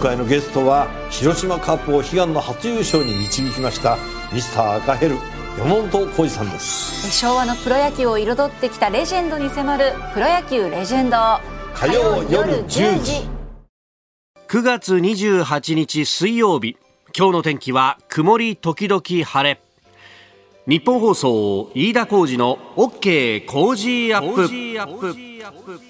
回のゲストは広島カップを悲願の初優勝に導きましたミスター赤ヘル山本浩二さんです。昭和のプロ野球を彩ってきたレジェンドに迫る「プロ野球レジェンド」火曜夜10時。9月28日水曜日。今日の天気は曇り時々晴れ。日本放送飯田浩二の OK 工事アップ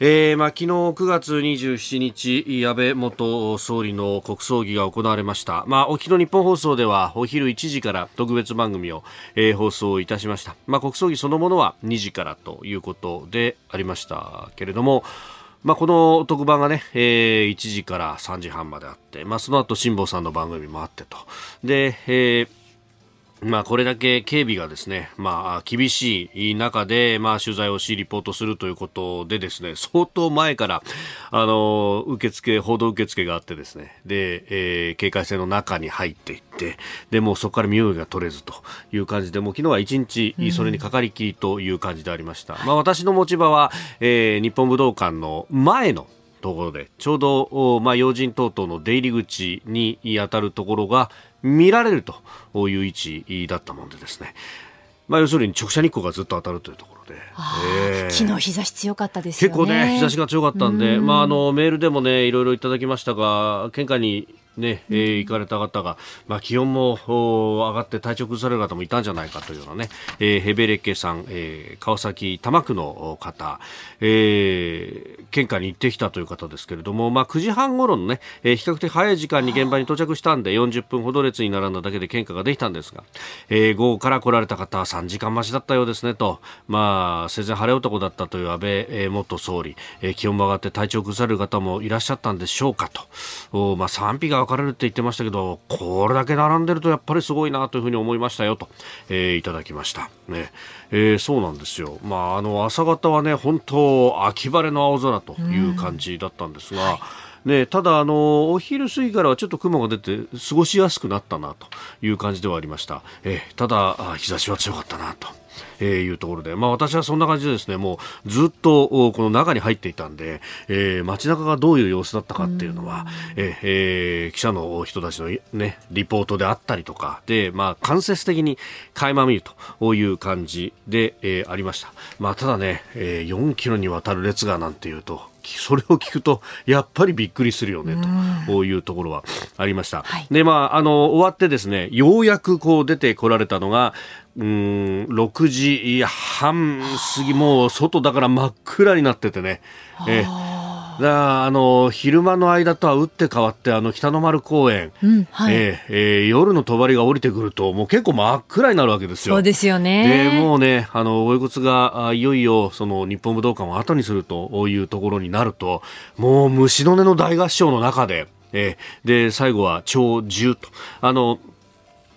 えーまあ、昨日9月27日安倍元総理の国葬儀が行われました、まあ、お昨日日本放送ではお昼1時から特別番組を、えー、放送いたしました、まあ、国葬儀そのものは2時からということでありましたけれどもまあ、この特番がね、えー、1時から3時半まであって、まあ、その後辛坊さんの番組もあってと。で、えーまあ、これだけ警備がですね、まあ、厳しい中で、まあ、取材をし、リポートするということでですね、相当前から、あの、受付、報道受付があってですね、で、えー、警戒線の中に入っていって、で、もそこから身動きが取れずという感じで、もう昨日は一日、それにかかりきりという感じでありました。うん、まあ、私の持ち場は、えー、日本武道館の前のところで、ちょうど、まあ、要人等々の出入り口に当たるところが、見られるという位置だったもんでですね、まあ、要するに直射日光がずっと当たるというところで、えー、昨日日差し強かったですよね。結構ね日差しが強かったんで、まあ、あのメールでもねいろいろいただきましたが献花にね、えー、行かれた方が、まあ、気温も上がって体調崩される方もいたんじゃないかというようなね、えー、ヘベレケさん、えー、川崎多摩区の方、えー、献花に行ってきたという方ですけれども、まあ、9時半頃のね、えー、比較的早い時間に現場に到着したんで、40分ほど列に並んだだけで献花ができたんですが、えー、午後から来られた方は3時間待ちだったようですねと、まあ、生前晴れ男だったという安倍、えー、元総理、えー、気温も上がって体調崩される方もいらっしゃったんでしょうかと、おまあ、賛否が分かれるって言ってましたけど、これだけ並んでるとやっぱりすごいなというふうに思いましたよと、えー、いただきました。ねえー、そうなんですよ。まあ、あの、朝方はね、本当、秋晴れの青空という感じだったんですが、はいね、ただあの、お昼過ぎからはちょっと雲が出て過ごしやすくなったなという感じではありました。えー、ただ、日差しは強かったなと。えー、いうところで、まあ、私はそんな感じでですねもうずっとこの中に入っていたんで、えー、街中がどういう様子だったかっていうのは、えー、えー、記者の人たちの、ね、リポートであったりとかで、まあ、間接的に垣間見るという感じで、えー、ありました、まあ、ただね、えー、4キロにわたる列がなんていうとそれを聞くとやっぱりびっくりするよねというところはありました。はい、でまああの終わってですねようやくこう出てこられたのがうん6時半過ぎもう外だから真っ暗になっててね。えだあの昼間の間とは打って変わってあの北の丸公園、うんはい、えー、えー、夜の帳が降りてくるともう結構真っ暗になるわけですよ。そうですよね。でもうねあの追い骨がいよいよその日本武道館を後にするというところになるともう虫の音の大合唱の中で、えー、で最後は超重とあの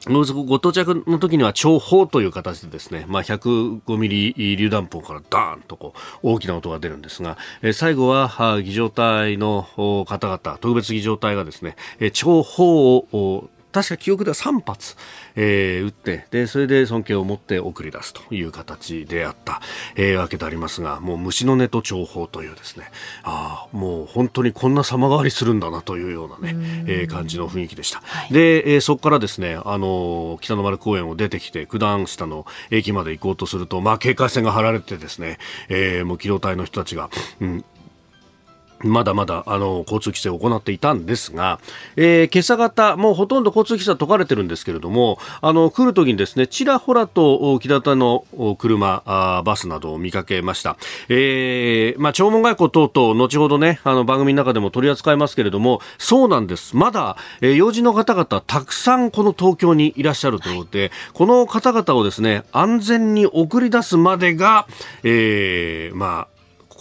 ご到着の時には長砲という形でですね、まあ、105ミリ榴弾砲からダーンとこう大きな音が出るんですが、え最後は儀仗隊の方々、特別儀仗隊がですね、長砲を確か記憶では3発、えー、撃ってでそれで尊敬を持って送り出すという形であった、えー、わけでありますがもう虫の音と情報というですねあもう本当にこんな様変わりするんだなというようなね、えー、感じの雰囲気でした、はい、で、えー、そこからですねあの北の丸公園を出てきて九段下の駅まで行こうとすると、まあ、警戒線が張られてですね、えー、もう機動隊の人たちが、うん、まだまだあの交通規制を行っていたんですが、えー、今朝方、もうほとんど交通規制は解かれてるんですけれども、あの来るときにですね、ちらほらと木立の車あ、バスなどを見かけました。えー、まあ、弔問外交等々、後ほどね、あの番組の中でも取り扱いますけれども、そうなんです。まだ、えー、要人の方々たくさんこの東京にいらっしゃるということで、はい、この方々をですね、安全に送り出すまでが、えー、まあ、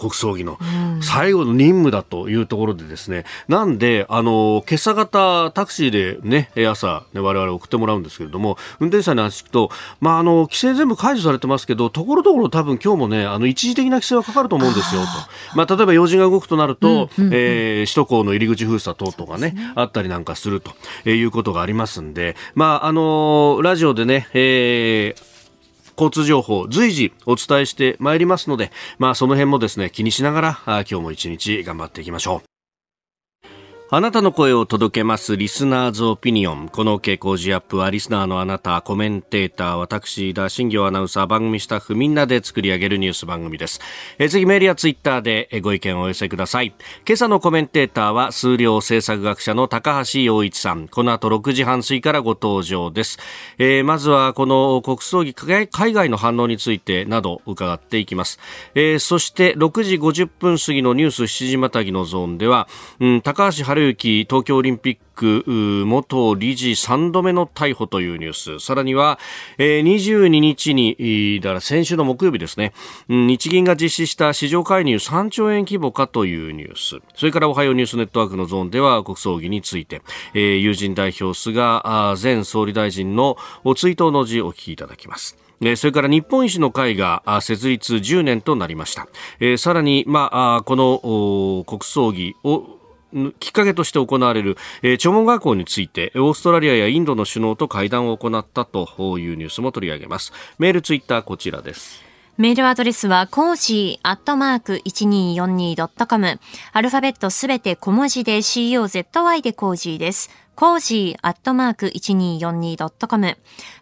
国葬儀の最後の任務だというところでですね、なんで、あの、今朝方タクシーでね、朝、ね、我々送ってもらうんですけれども、運転手さんに話聞くと、まあ、あの、規制全部解除されてますけど、ところどころ多分今日もね、あの、一時的な規制はかかると思うんですよ、と。まあ、例えば要人が動くとなると、うんうん、えー、首都高の入り口封鎖等々がね、ね。あったりなんかすると、えー、いうことがありますんで、まあ、あのラジオでね、えー、交通情報随時お伝えしてまいりますので、まあその辺もですね、気にしながら、今日も一日頑張っていきましょう。あなたの声を届けますリスナーズオピニオン。この傾向時アップはリスナーのあなた、コメンテーター、私、田新行アナウンサー、番組スタッフみんなで作り上げるニュース番組です。え次メールやツイッターでご意見をお寄せください。今朝のコメンテーターは数量政策学者の高橋洋一さん。この後6時半過ぎからご登場です。えー、まずはこの国葬儀海外の反応についてなど伺っていきます。えー、そして6時50分過ぎのニュース7時またぎのゾーンでは、うん、高橋春之東京オリンピック元理事3度目の逮捕というニュース。さらには、えー、22日にだら先週の木曜日ですね。日銀が実施した市場介入3兆円規模かというニュース。それからおはようニュースネットワークのゾーンでは国葬儀について、友人代表菅前総理大臣の追悼の辞をお聞きいただきます。それから日本維新の会が設立10年となりました。さらに、まあ、この国葬儀をきっかけとして行われる、えー、弔問外交についてオーストラリアやインドの首脳と会談を行ったというニュースも取り上げますメールツイッターこちらですメールアドレスは、 cozy アットマーク 1242.com。アルファベットすべて小文字で COZY で cozy です。 cozy アットマーク 1242.com。フ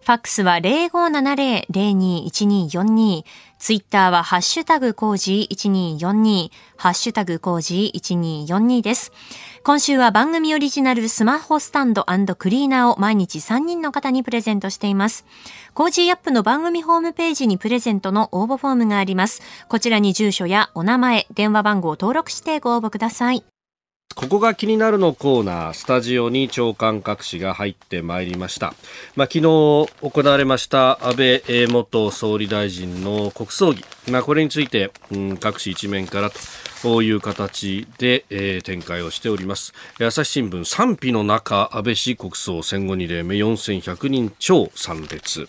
ァックスは0570-021242。ツイッターはハッシュタグ cozy1242。ハッシュタグ cozy1242です。今週は番組オリジナルスマホスタンドクリーナーを毎日3人の方にプレゼントしています。 Cozy up の番組ホームページにプレゼントの応募フォームがあります。こちらに住所やお名前、電話番号を登録してご応募ください。ここが気になるのコーナー、スタジオに長官各紙が入ってまいりました。まあ、昨日行われました安倍元総理大臣の国葬儀。まあ、これについて、うん、各紙一面からという形で、えー、展開をしております。朝日新聞賛否の中、安倍氏国葬戦後2例目4100人超参列。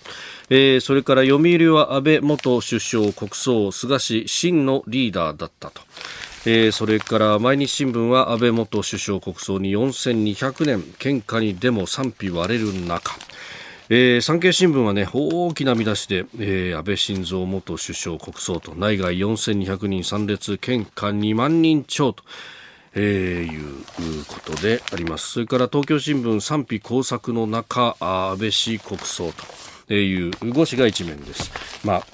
えー、それから読売は安倍元首相国葬、菅氏真のリーダーだったと。えー、それから毎日新聞は安倍元首相国葬に4200年献花にでも賛否割れる中えー、産経新聞はね大きな見出しで、えー、安倍晋三元首相国葬と内外4200人参列献花2万人超と。えー、いうことでありますそれから東京新聞賛否工作の中安倍氏国葬という5紙が一面です。まあ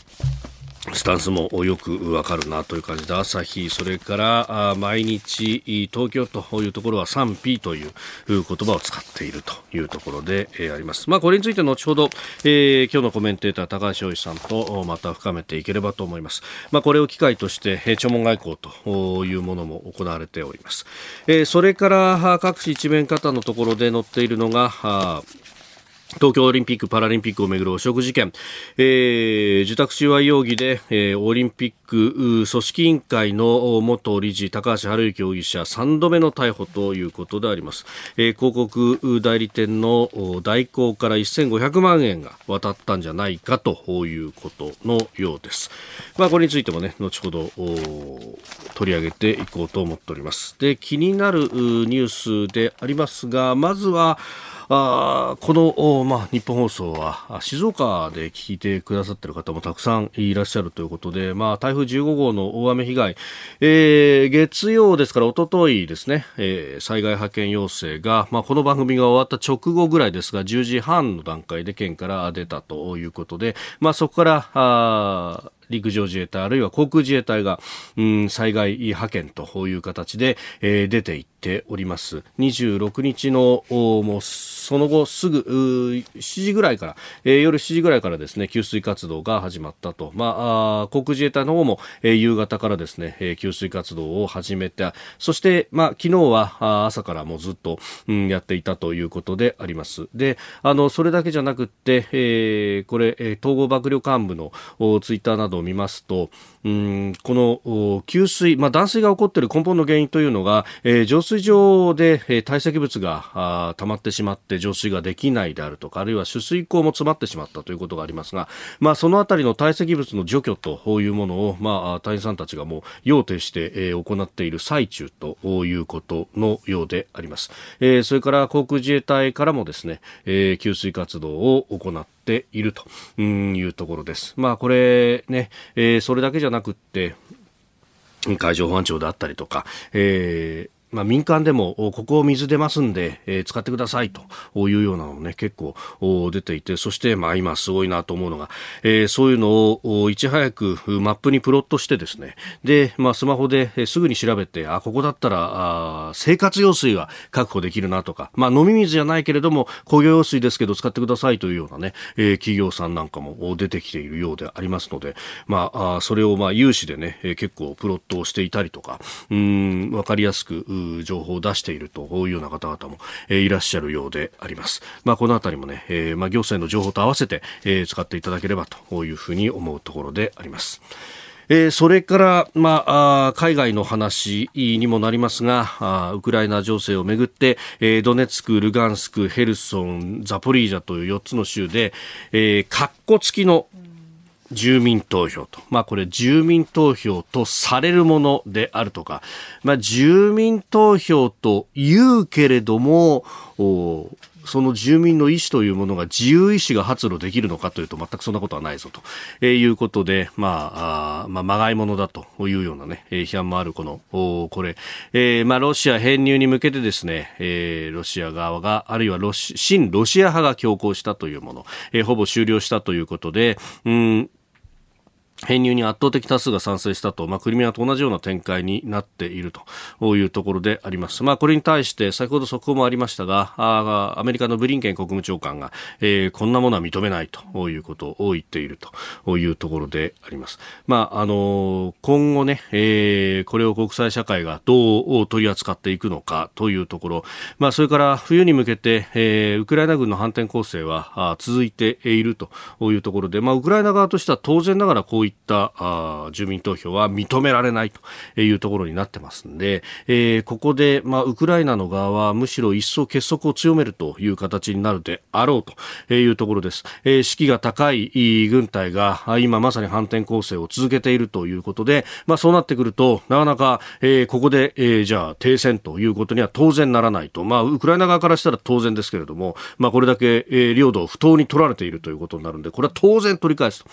スタンスもよくわかるなという感じで朝日それから毎日東京というところは賛否という言葉を使っているというところで、あります。まあこれについて後ほど、えー、今日のコメンテーター高橋洋一さんとまた深めていければと思います。まあこれを機会として弔問外交というものも行われております。えー、それから各紙一面方のところで載っているのが東京オリンピック・パラリンピックをめぐる汚職事件、えー、受託収賄容疑で、えー、オリンピック組織委員会の元理事高橋治之容疑者3度目の逮捕ということであります、えー、広告代理店の代行から1500万円が渡ったんじゃないかということのようです、まあ、これについてもね後ほど取り上げていこうと思っております。で気になるニュースでありますがまずはあこの、まあ、日本放送は静岡で聞いてくださっている方もたくさんいらっしゃるということで、まあ、台風15号の大雨被害、えー、月曜ですからおとといですね、えー、災害派遣要請が、まあ、この番組が終わった直後ぐらいですが10時半の段階で県から出たということで、まあ、そこからあ陸上自衛隊あるいは航空自衛隊が、うん、災害派遣という形で、えー、出ていって、ております。26日のもうその後すぐ7時ぐらいから、えー、夜7時ぐらいからですね給水活動が始まったと、まあ、航空自衛隊の方も、えー、夕方からですね、えー、給水活動を始めてそして、まあ、昨日は朝からもうずっと、うん、やっていたということであります。であのそれだけじゃなくて、えー、これ、統合幕僚幹部のツイッターなどを見ますとうんこの給水、まあ、断水が起こっている根本の原因というのが、えー、浄水場で、えー、堆積物が溜まってしまって浄水ができないであるとかあるいは取水口も詰まってしまったということがありますが、まあ、そのあたりの堆積物の除去というものを、まあ、隊員さんたちがもう要請して、えー、行っている最中ということのようであります、えー、それから航空自衛隊からもですね、えー、給水活動を行ってているというところです。まあこれね、えー、それだけじゃなくって、海上保安庁であったりとか、えーまあ、民間でもここ水出ますんで、えー、使ってくださいというようなのね結構出ていてそしてまあ今すごいなと思うのが、えー、そういうのをいち早くマップにプロットしてですねで、まあ、スマホですぐに調べてあここだったらあ生活用水が確保できるなとか、まあ、飲み水じゃないけれども工業用水ですけど使ってくださいというようなね、えー、企業さんなんかも出てきているようでありますので、まあ、あそれをまあ有志でね結構プロットをしていたりとかうん分かりやすく情報を出しているというような方々も、えー、いらっしゃるようであります。まあ、このあたりもね、えー、まあ、行政の情報と合わせて、えー、使っていただければというふうに思うところであります。えー、それから、まあ、海外の話にもなりますがあウクライナ情勢をめぐって、えー、ドネツク、ルガンスク、ヘルソン、ザポリージャという4つの州で、えー、カッコ付きの住民投票と。まあこれ住民投票とされるものであるとか、まあ住民投票と言うけれども、その住民の意思というものが自由意志が発露できるのかというと全くそんなことはないぞと、えー、いうことで、まあ、あまあ、まがいものだというようなね、えー、批判もあるこの、おこれ、えー、まあ、ロシア編入に向けてですね、えー、ロシア側が、あるいはロシ、新ロシア派が強行したというもの、えー、ほぼ終了したということで、うん、編入に圧倒的多数が賛成したと、まあ、クリミアと同じような展開になっているというところであります。まあ、これに対して、先ほど速報もありましたが、あアメリカのブリンケン国務長官が、えー、こんなものは認めないということを言っているというところであります。まあ、あの今後ね、えー、これを国際社会がどう取り扱っていくのかというところ、まあ、それから冬に向けて、えー、ウクライナ軍の反転攻勢は続いているというところで、まあ、ウクライナ側としては当然ながらこういったあ住民投票は認められないというところになってますんで、えー、ここで、まあ、ウクライナの側はむしろ一層結束を強めるという形になるであろうというところです。えー、士気が高い軍隊が今まさに反転攻勢を続けているということで、まあ、そうなってくるとなかなか、えー、ここで、えー、じゃあ停戦ということには当然ならないと、まあ、ウクライナ側からしたら当然ですけれども、まあ、これだけ、えー、領土を不当に取られているということになるんでこれは当然取り返すと。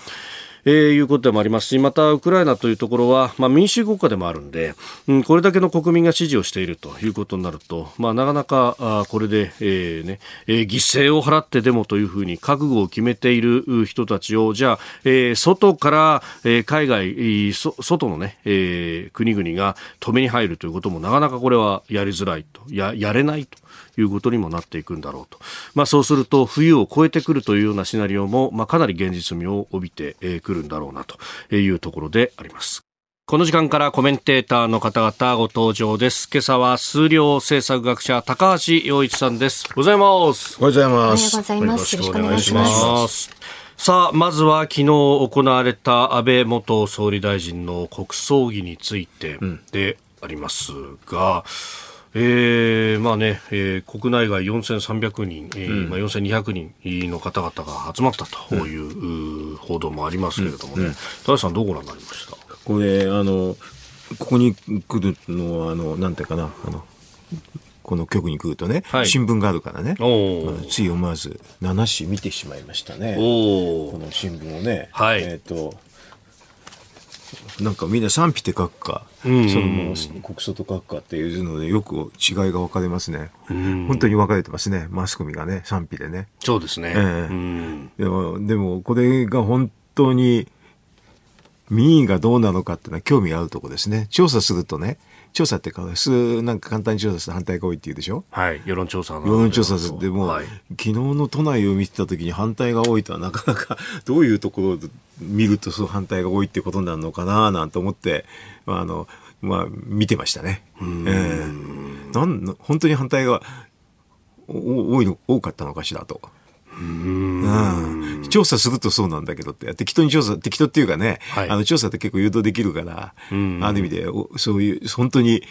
えー、いうことでもありますしまたウクライナというところは、まあ、民主国家でもあるんで、うん、これだけの国民が支持をしているということになると、まあ、なかなかあこれで、えーねえー、犠牲を払ってでもというふうに覚悟を決めている人たちをじゃあ、えー、外から、えー、海外、えー、外のね、えー、国々が止めに入るということもなかなかこれはやりづらいとややれないと。いうことにもなっていくんだろうと。まあそうすると冬を越えてくるというようなシナリオも、まあかなり現実味を帯びてくるんだろうなというところであります。この時間からコメンテーターの方々ご登場です。今朝は数量政策学者高橋洋一さんです。ございます。おはようございます。おはようございます。よろしくお願いします。さあ、まずは昨日行われた安倍元総理大臣の国葬儀についてでありますが、うんえー、まあね、えー、国内外4300人、えー、うん、まあ、4200人の方々が集まったという、うん、報道もありますけれどもね、うん、田さん、どうご覧になりました？これあの、ここに来るのは、あのなんていうかな、あのこの局に来るとね、はい、新聞があるからね、まあ、つい思わず7紙見てしまいましたね、この新聞をね。はい、えーとなんかみんな賛否って書くか、その国葬と書くかっていうのでよく違いが分かれますね。本当に分かれてますね。マスコミがね、賛否でね。そうですね。えー、でも、でもこれが本当に民意がどうなのかっていうのは興味があるところですね。調査するとね、調査ってか、普通なんか簡単に調査する反対が多いっていうでしょ？はい。世論調査世論調査でも、はい、昨日の都内を見てた時に反対が多いとはなかなかどういうところで見るとそう反対が多いってことになるのかななんて思って、まあ、あの、まあ、見てましたね。えー、なん本当に反対が多いの、多かったのかしらと。うん。調査するとそうなんだけどって適当に調査適当っていうかね、はい、あの調査って結構誘導できるからある意味でそういう本当に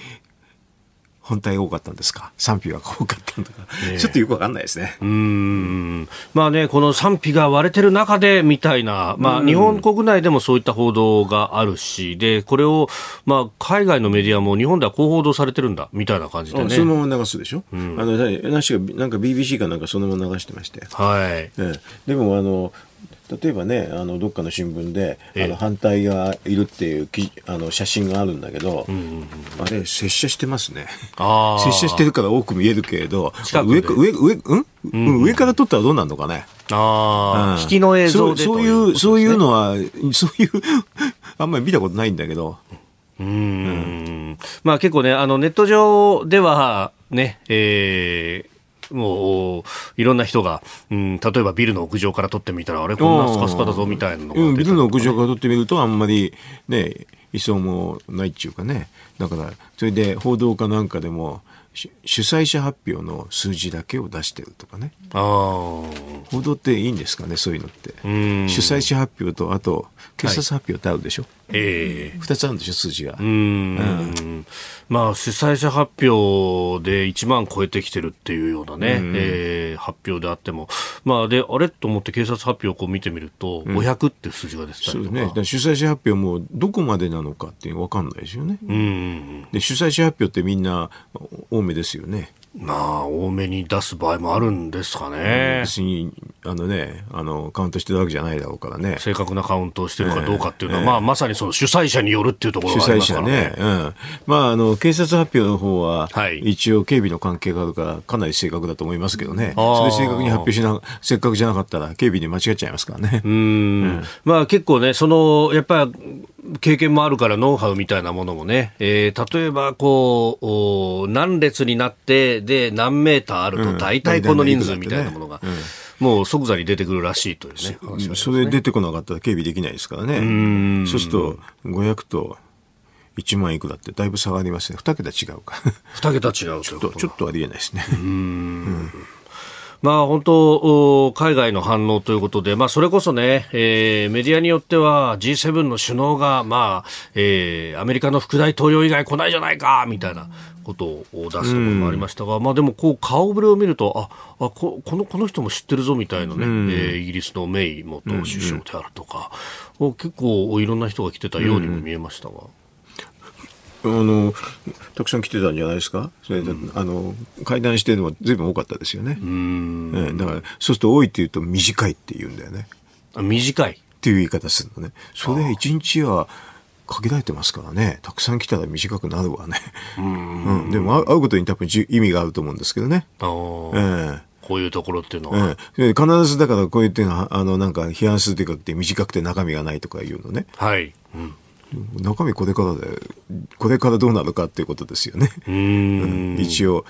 本体が多かったんですか？賛否が多かったのか、ね、ちょっとよくわかんないですね。うん。まあね、この賛否が割れてる中でみたいな、まあ日本国内でもそういった報道があるし、で、これを、まあ海外のメディアも日本ではこう報道されてるんだ、みたいな感じでね。そのまま流すでしょ、うん、あの、なしか、なんか BBC かなんかそのまま流してまして。はい。ええ、でもあの、例えばねあのどっかの新聞で、あの反対がいるっていうきあの写真があるんだけど、うんうんうん、あれ拙者してますね。拙者してるから多く見えるけれど上上上,、うん？うん、上から撮ったらどうなるのかね。ああ、うん、引きの映像でそういう、ね、そういうのはそういう あんまり見たことないんだけど。うん、まあ結構ね、あのネット上ではね、えー、もう、いろんな人が、うん、例えばビルの屋上から撮ってみたら、あれ、こんなスカスカだぞみたいなのが、うん、ビルの屋上から撮ってみると、あんまりね、位相もないっていうかね、だから、それで報道かなんかでも、主催者発表の数字だけを出してるとかね。あ報道っていいんですかね、そういうのって。主催者発表と、あと、警察発表ってあるでしょ。はいええー、2つあるんでしょ、数字が。うんうんまあ、主催者発表で1万超えてきてるっていうようなね、うん、えー、発表であっても、まあ、で、あれと思って警察発表をこう見てみると、500っていう数字が出てたりとか。うん、ね、主催者発表もどこまでなのかっていうの分かんないですよね。うん、で主催者発表ってみんな多めですよね。まあ、多めに出す場合もあるんですかね。別に、あのね、あの、カウントしてるわけじゃないだろうからね。正確なカウントをしてるかどうかっていうのは、えー、まあ、まさにその主催者によるっていうところがありますからね。主催者ね。うん。まあ、あの、警察発表の方は、はい、一応警備の関係があるから、かなり正確だと思いますけどね。それ正確に発表しな、せっかくじゃなかったら、警備に間違っちゃいますからね。うん。うん、まあ、結構ね、その、やっぱり、経験もあるからノウハウみたいなものもね、えー、例えばこう何列になってで何メーターあると大体この人数みたいなものが、もう即座に出てくるらしいというね、ね、それ出てこなかったら警備できないですからね。そうすると500と1万いくらってだいぶ差がありますね。2桁違うか。2桁違うちょっとちょっとありえないですね。うん。まあ本当、海外の反応ということで、まあそれこそね、えー、メディアによっては G7 の首脳が、まあ、えー、アメリカの副大統領以外来ないじゃないか、みたいなことを出すところもありましたが、まあでもこう顔ぶれを見ると、あ、あここの、この人も知ってるぞみたいなね、えー、イギリスのメイ元首相であるとか、結構いろんな人が来てたようにも見えましたが。あのたくさん来てたんじゃないですか、それで、うん、あの会談してるのはずいぶん多かったですよね、えだからそうすると多いっていうと短いって言うんだよね。短い。っていう言い方するのね。それ一日は限られてますからね、たくさん来たら短くなるわね。うん、でも会うことに多分意味があると思うんですけどね。えーこういうところっていうのは。ええ、必ずだからこういうっていうのは、あの、なんか批判するというかって短くて中身がないとかいうのね。はい。うん中身これからで、これからどうなるかっていうことですよね。うん、一応、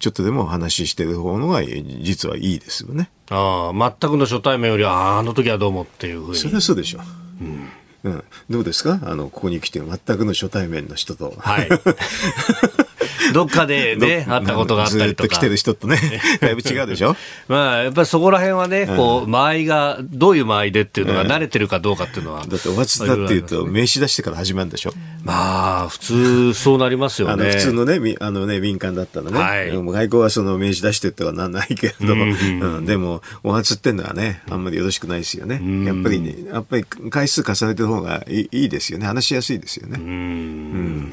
ちょっとでも話してる方のが実はいいですよね。ああ、全くの初対面よりは、あの時はどうもっていうふうに。それはそうでしょう。うんうん、どうですか？あのここに来て全くの初対面の人と。はい どっかでね、会ったことがあったりとか。ずっと来てる人とね、だいぶ違うでしょ？まあ、やっぱりそこら辺はね、こう、間合いが、どういう間合いでっていうのが慣れてるかどうかっていうのは。だってお初だっていうと、名刺出してから始まるんでしょ？まあ、普通、そうなりますよね。普通のね、あのね、民間だったらね。はい、外交はその名刺出してってはなんないけれども、うん、でも、お初ってんのはね、あんまりよろしくないですよね。やっぱりね、やっぱり回数重ねてる方がいいですよね。話しやすいですよね。うん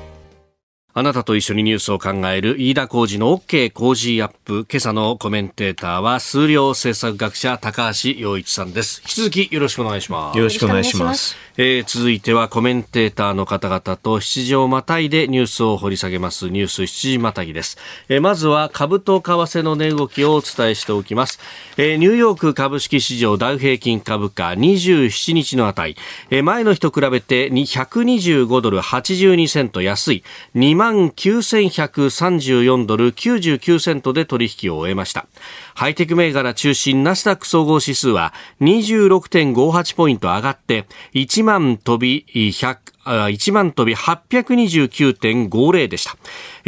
あなたと一緒にニュースを考える飯田浩二の OK 工事アップ。今朝のコメンテーターは数量政策学者高橋洋一さんです。引き続きよろしくお願いします。よろしくお願いします。えー、続いてはコメンテーターの方々と7時をまたいでニュースを掘り下げますニュース7時またぎです。えー、まずは株と為替の値動きをお伝えしておきます。えー、ニューヨーク株式市場ダウ平均株価27日の値、えー、前の日と比べて125ドル82セント安い2万9134ドル99セントで取引を終えました。ハイテク銘柄中心ナスダック総合指数は26.58ポイント上がって1万飛び100 1万飛び829.50でした。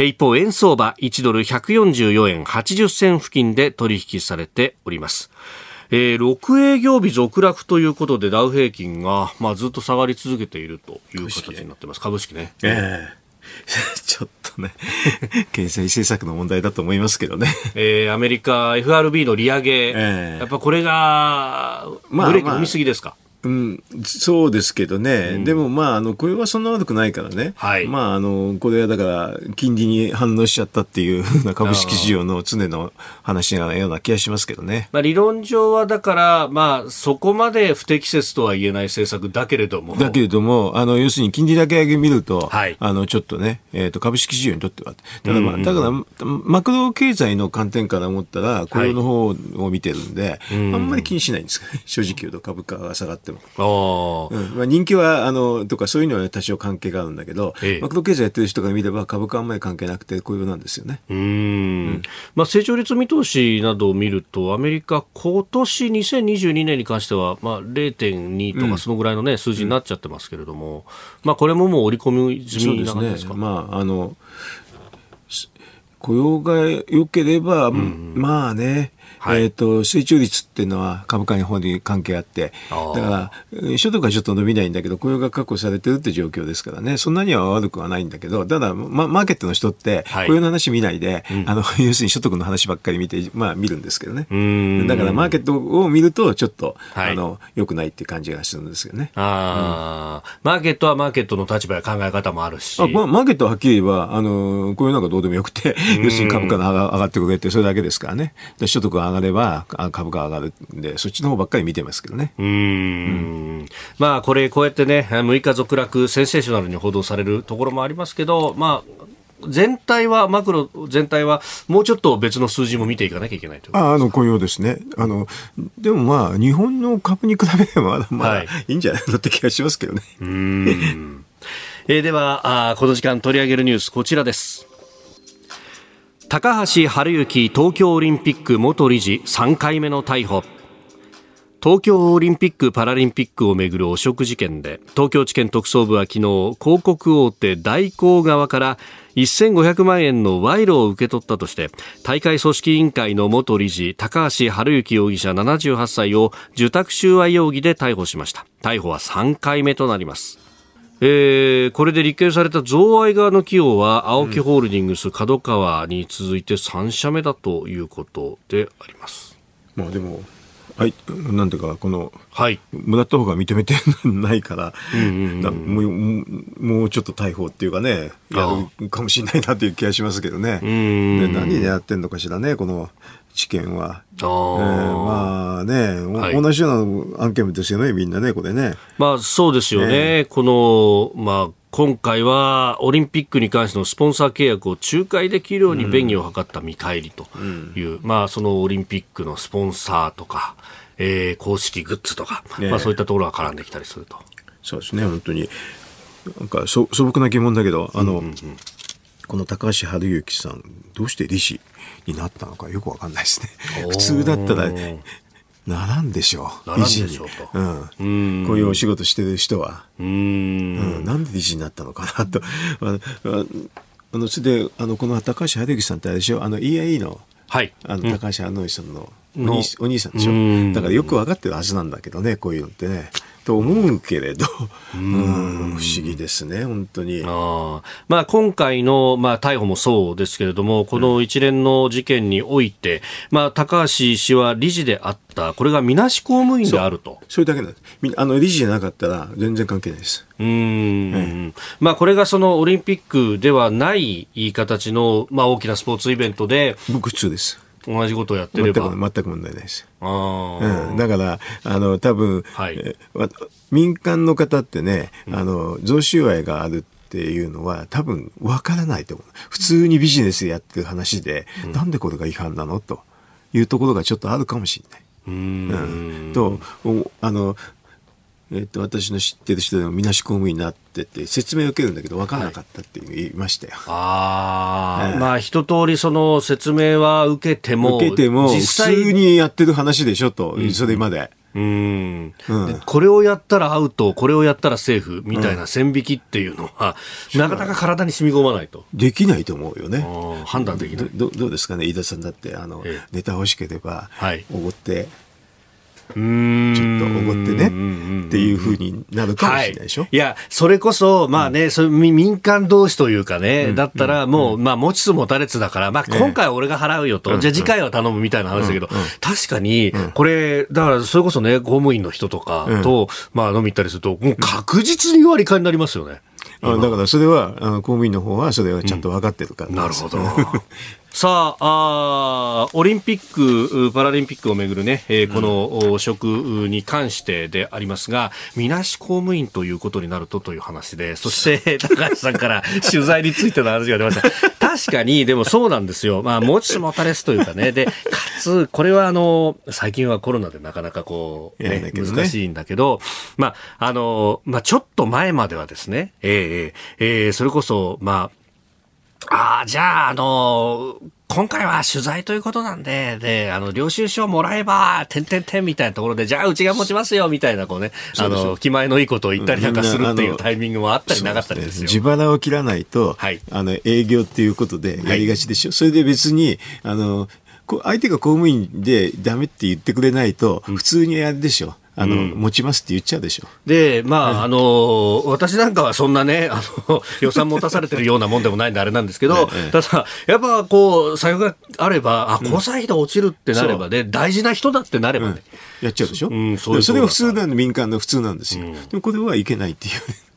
一方、円相場1ドル144円80銭付近で取引されております。えー、6営業日続落ということでダウ平均が、まあ、ずっと下がり続けているという形になってます。株式ね。えー ちょっとね、経済政策の問題だと思いますけどね。えー、アメリカ FRB の利上げ、えー、やっぱこれが、ブレーキ踏みすぎですか、まあまあうん、そうですけどね、うん、でもまあ、あの、雇用はそんな悪くないからね。はい。まあ、あの、これはだから、金利に反応しちゃったっていうふう な株式市場の常の話なような気がしますけどね。まあ、理論上はだから、まあ、そこまで不適切とは言えない政策だけれども。だけれども、あの、要するに金利だけ上げ見ると、はい。あの、ちょっとね、えっ、ー、と、株式市場にとっては。ただまあ、だから、マクロ経済の観点から思ったら、雇用の方を見てるんで、はい、あんまり気にしないんですかね。正直言うと株価が下がっても。ああ。うん。まあ、人気はあのとかそういうのは多少関係があるんだけど、ええ、マクロ経済やってる人が見れば株価あんまり関係なくて雇用なんですよね。うん、まあ、成長率見通しなどを見るとアメリカ今年2022年に関しては、まあ、0.2とかそのぐらいの、ね、数字になっちゃってますけれども、うん、まあ、これももう織り込み済みなんですか、ね、まああの雇用が良ければ、うん、まあね、はい、えっ、ー、と、成長率っていうのは株価の方に関係あって、だから、所得はちょっと伸びないんだけど、雇用が確保されてるって状況ですからね、そんなには悪くはないんだけど、ただ、ま、マーケットの人って、雇用の話見ないで、はい、あの、要するに所得の話ばっかり見て、まあ見るんですけどね。だから、マーケットを見ると、ちょっと、はい、あの、良くないっていう感じがするんですよね。ああ、うん、マーケットはマーケットの立場や考え方もあるし。あまあ、マーケットははっきり言えば、あの、雇用なんかどうでもよくて、要するに株価が上がってくれって、それだけですからね。所得が上がれば、株価上がるんで、そっちの方ばっかり見てますけどね。うんうんまあ、これ、こうやってね、6日続落、センセーショナルに報道されるところもありますけど、まあ、全体は、マクロ全体は、もうちょっと別の数字も見ていかなきゃいけないとああの雇用ですねあの。でもまあ、日本の株に比べればまだまあ、い、いんじゃないのって気がしますけどね。うんえー、ではあ、この時間取り上げるニュース、こちらです。高橋治之東京オリンピック元理事3回目の逮捕。東京オリンピック・パラリンピックをめぐる汚職事件で東京地検特捜部は昨日広告大手大広側から1500万円の賄賂を受け取ったとして大会組織委員会の元理事高橋治之容疑者78歳を受託収賄容疑で逮捕しました。逮捕は3回目となります。えー、これで立件された贈賄側の企業は青木ホールディングス、角川に続いて3社目だということであります。まあでもはい、なんていうか、この、はい、もらった方が認めてないから、もうもうちょっと逮捕っていうかね、やるかもしれないなという気がしますけどね。で何でやってんのかしらね、この知見は。えー、まあね、はい、同じような案件ですよね、みんなね、これね。まあそうですよね。ねこの、まあ、今回はオリンピックに関してのスポンサー契約を仲介できるように便宜を図った見返りという、うん、まあそのオリンピックのスポンサーとか、えー、公式グッズとか、ね、まあそういったところが絡んできたりすると。そうですね、本当に。なんか素朴な疑問だけど、あの、うんうんうん、この高橋治之さん、どうして理事になったのかよくわかんないですね。普通だったら、ならんでしょう。ならんでしょうと。うん。こういうお仕事してる人は。うん,、なんで理事になったのかなと。あの、それで、あの、この高橋春之さんってあれでしょ？あの、EIE の、はい。あの、高橋春之さんのお兄お兄さんでしょ？だからよく分かってるはずなんだけどね、こういうのってね。と思うけれど、うん、不思議ですね、本当に。あまあ、今回の、まあ、逮捕もそうですけれども、この一連の事件において、まあ、高橋氏は理事であった、これがみなし公務員であると。それだけなんです。あの理事じゃなかったら全然関係ないです。うん、まあ、これがそのオリンピックではない形の、まあ、大きなスポーツイベントで。僕普通です。同じことをやってれば。全く問題ないです。あうん、だからあの多分、はい、民間の方ってねあの贈収賄があるっていうのは多分わからないと思う。普通にビジネスやってる話で、うん、なんでこれが違反なの？というところがちょっとあるかもしれない。うん、とあのえっと、私の知ってる人でもみなし公務員になってて説明を受けるんだけど分からなかったって言いましたよ。はい、ああ、えー、まあ一通りその説明は受けても受けても普通にやってる話でしょと、うん、それまで。うん、うん、これをやったらアウト、これをやったらセーフみたいな線引きっていうのは、うん、なかなか体に染み込まないと。できないと思うよね。判断できない。どどうですかね、飯田さんだって、あの、ええ、ネタ欲しければ、おごって、ちょっとおごってね。っていうふうになるかもしれないでしょ、はい、いや、それこそ、まあね、うん、そ民間同士というかね、うん、だったらもう、うん、まあ持ちつ持たれつだから、まあ今回は俺が払うよと、じゃあ次回は頼むみたいな話だけど、確かに、これ、だからそれこそね、公務員の人とかと、まあ飲み行ったりすると、もう確実に割り勘になりますよね。だからそれは、公務員の方はそれはちゃんと分かってるから、なるほど。さああ、オリンピック、パラリンピックをめぐるね、えー、この職に関してでありますが、みなし公務員ということになるとという話で、そして 高橋さんから取材についての話が出ました。確かに、でもそうなんですよ。まあ、持ちつ持たれつというかね。で、かつ、これはあの、最近はコロナでなかなかこう、ね、ね難しいんだけど、まあ、あの、まあ、ちょっと前まではですね、えー、えー、それこそ、まあ、ああ、じゃあ、あのー、今回は取材ということなんで、で、あの、領収書もらえば、てんてんてんみたいなところで、じゃあうちが持ちますよ、みたいな、こうね、あの、気前のいいことを言ったりなんかするっていうタイミングもあったりなかったりですよ。自腹を切らないと、はい、あの、営業っていうことでやりがちでしょ。はい、それで別に、あの、相手が公務員でダメって言ってくれないと、普通にやるでしょ。あの、うん、持ちますって言っちゃうでしょ。で、まあ、あの、私なんかはそんなね、あの、予算持たされてるようなもんでもないんであれなんですけど、ただ、やっぱこう、作用があれば、あ、交際費で落ちるってなればね、大事な人だってなればね。やっちゃうでしょ？うん、そうそれが普通なんで、民間の普通なんですよ。でもこれはいけないっていう。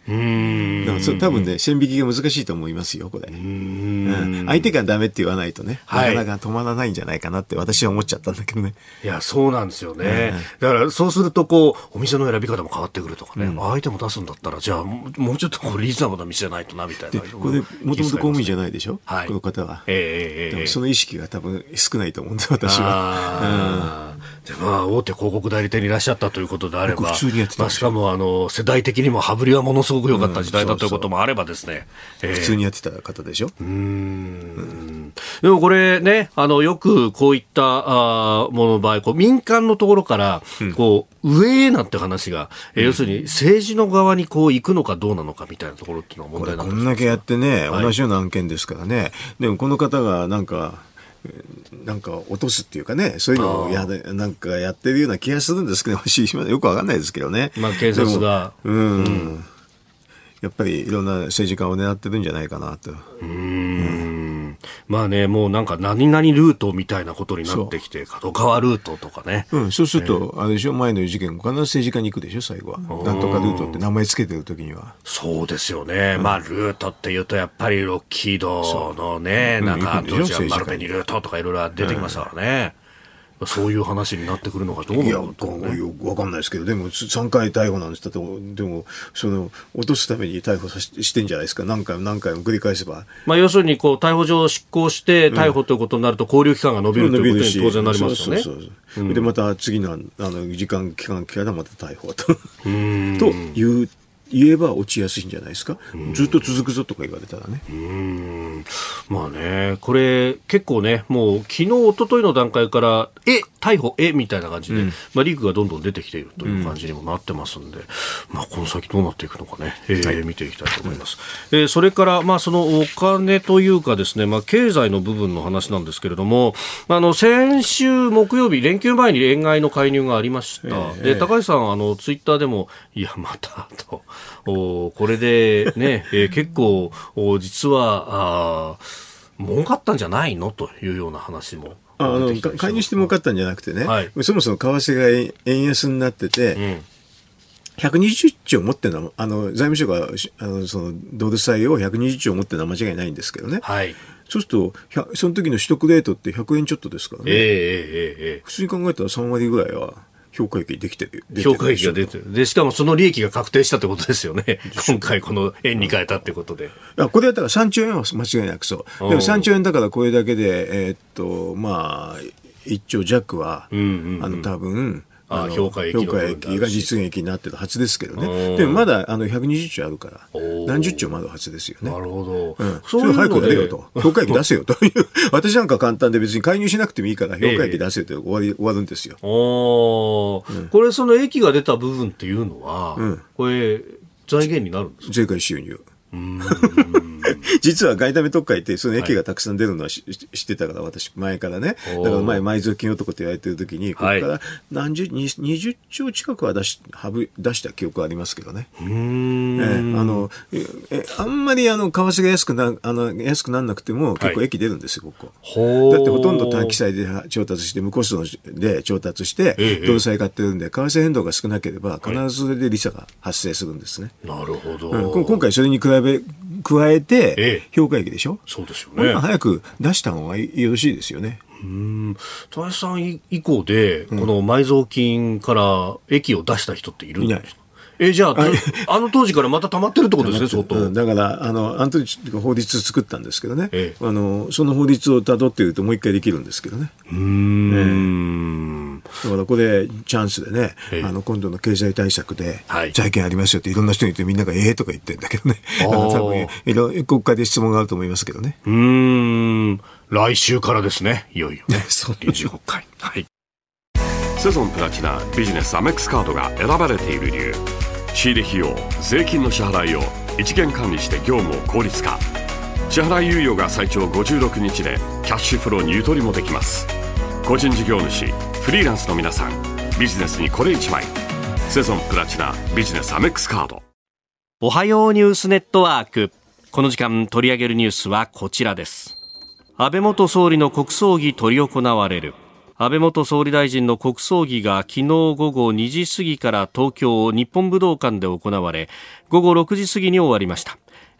うん。だからそれ多分ね線引きが難しいと思いますよこれ、うん、相手がダメって言わないとね、はい、なかなか止まらないんじゃないかなって私は思っちゃったんだけどね。いやそうなんですよね、だからそうするとこうお店の選び方も変わってくるとかね、うん、相手も出すんだったらじゃあもうちょっとこうリーズナブルな店じゃないとなみたいな。これもともと公務員じゃないでしょ、はい、この方は、えー、えー、その意識が多分少ないと思うんで私は、でまあ、大手広告代理店にいらっしゃったということであれば、普通にやってたまあ、しかもあの世代的にも羽振りはものすごく良かった時代だということもあればですね、えー、普通にやってた方でしょ？うん、でもこれね、あのよくこういったあものの場合こう、民間のところからこう、うん、上へなんて話が、えー、要するに政治の側にこう行くのかどうなのかみたいなところっていうのは問題なんですこんだけやってね、同じような案件ですからね、でもこの方がなんか、なんか落とすっていうかね、そういうのをやなんかやってるような気がするんですけど、よくわかんないですけどね。まあ警察が。うん、うんやっぱりいろんな政治家を狙ってるんじゃないかなと。うん、まあね、もうなんか何々ルートみたいなことになってきて、角川ルートとかね。うん、そうすると、あれでしょ、前の事件も必ず政治家に行くでしょ、最後は。なんとかルートって名前つけてる時には。そうですよね。うん、まあ、ルートっていうと、やっぱりロッキードのね、なんか、当時はマルペニルートとかいろいろ出てきましたからね。うんそういう話になってくるのかどうなのか、ね、よくわかんないですけど、でも3回逮捕なんですってでも、その、落とすために逮捕さししてんじゃないですか。何回も何回も繰り返せば。まあ、要するに、こう、逮捕状を執行して、逮捕ということになると、勾留期間が伸びるということに当然なりますよね。そうそうそう、で、また次の、あの、時間、期間、期間でまた逮捕と。という言えば落ちやすいんじゃないですか、ずっと続くぞとか言われたらね。うん。まあね、これ、結構ね、もう昨日一昨日の段階から、え、逮捕、え？みたいな感じで、うん、まあ、リークがどんどん出てきているという感じにもなってますんで、うん、まあ、この先どうなっていくのかね、えー、はい、見ていきたいと思います。えー、それから、まあ、そのお金というかですね、まあ、経済の部分の話なんですけれども、あの、先週木曜日、連休前に円買いの介入がありました。えー、で、高橋さん、あの、ツイッターでも、いや、また、と、おこれでね、えー、結構、お実は、あ儲かったんじゃないの？というような話も。あの介入して儲かったんじゃなくてね、はい、そもそも為替が円安になってて、うん。120兆持ってるのあの財務省があのそのドル債を120兆持ってるのは間違いないんですけどね、はい、そうするとその時の取得レートって100円ちょっとですからね、えーえーえー、普通に考えたら3割ぐらいは評価益できてる。評価益が出てる。で、しかもその利益が確定したってことですよね。今回この円に変えたってことで。あこれだったら3兆円は間違いなくそう。でも3兆円だからこれだけで、えー、っと、まあ、1兆弱は、うんうんうん、あの、多分、あ評価益評価益が実現益になってるはずですけどね。でもまだあの120兆あるから、何十兆もあるはずですよね。なるほど。うん、それ早くやれよと。評価益出せよという。私なんか簡単で別に介入しなくてもいいから評価益出せって 終わり、終わるんですよ。おうん、これその益が出た部分っていうのは、うん、これ財源になるんですか？税関収入。実は外為特会ってその駅がたくさん出るのは知ってたから私前からね。だから前埋蔵金男って言われてる時にここから何十、はい、20兆近くは出しはぶ出した記憶ありますけどね。えー、あのえあんまりあの為替が安くなあの安くならなくても結構駅出るんですよ、ここ。だってほとんど短期債で調達して無コストで調達してドル債買ってるんで為替変動が少なければ必ずそれで利差が発生するんですね。なるほど、うん、今回それに比べ加えて、評価益でしょ、そうですよね。早く出した方がよろしいですよね。うん田中さん以降で、この埋蔵金から益を出した人っているんですか、えじゃあ、あの当時からまた溜まってるってことですね、相当。だから、あの、あの時法律作ったんですけどね、ええ、あの、その法律をたどっているともう一回できるんですけどね。うん、ええ、だからこれ、チャンスでね、え、あの、今度の経済対策で、財源ありますよっていろんな人に言ってみんながええとか言ってるんだけどね。あの、多分、いろ国会で質問があると思いますけどね。うん。来週からですね、いよいよね。そう。臨時国会。はい。セゾンプラチナビジネスアメックスカードが選ばれている理由。仕入れ費用税金の支払いを一元管理して業務を効率化。支払い猶予が最長56日でキャッシュフローにゆとりもできます。個人事業主フリーランスの皆さんビジネスにこれ1枚。セゾンプラチナビジネスアメックスカード。おはようニュースネットワーク。この時間取り上げるニュースはこちらです。安倍元総理の国葬儀執り行われる。安倍元総理大臣の国葬儀が昨日午後2時過ぎから東京日本武道館で行われ午後6時過ぎに終わりました。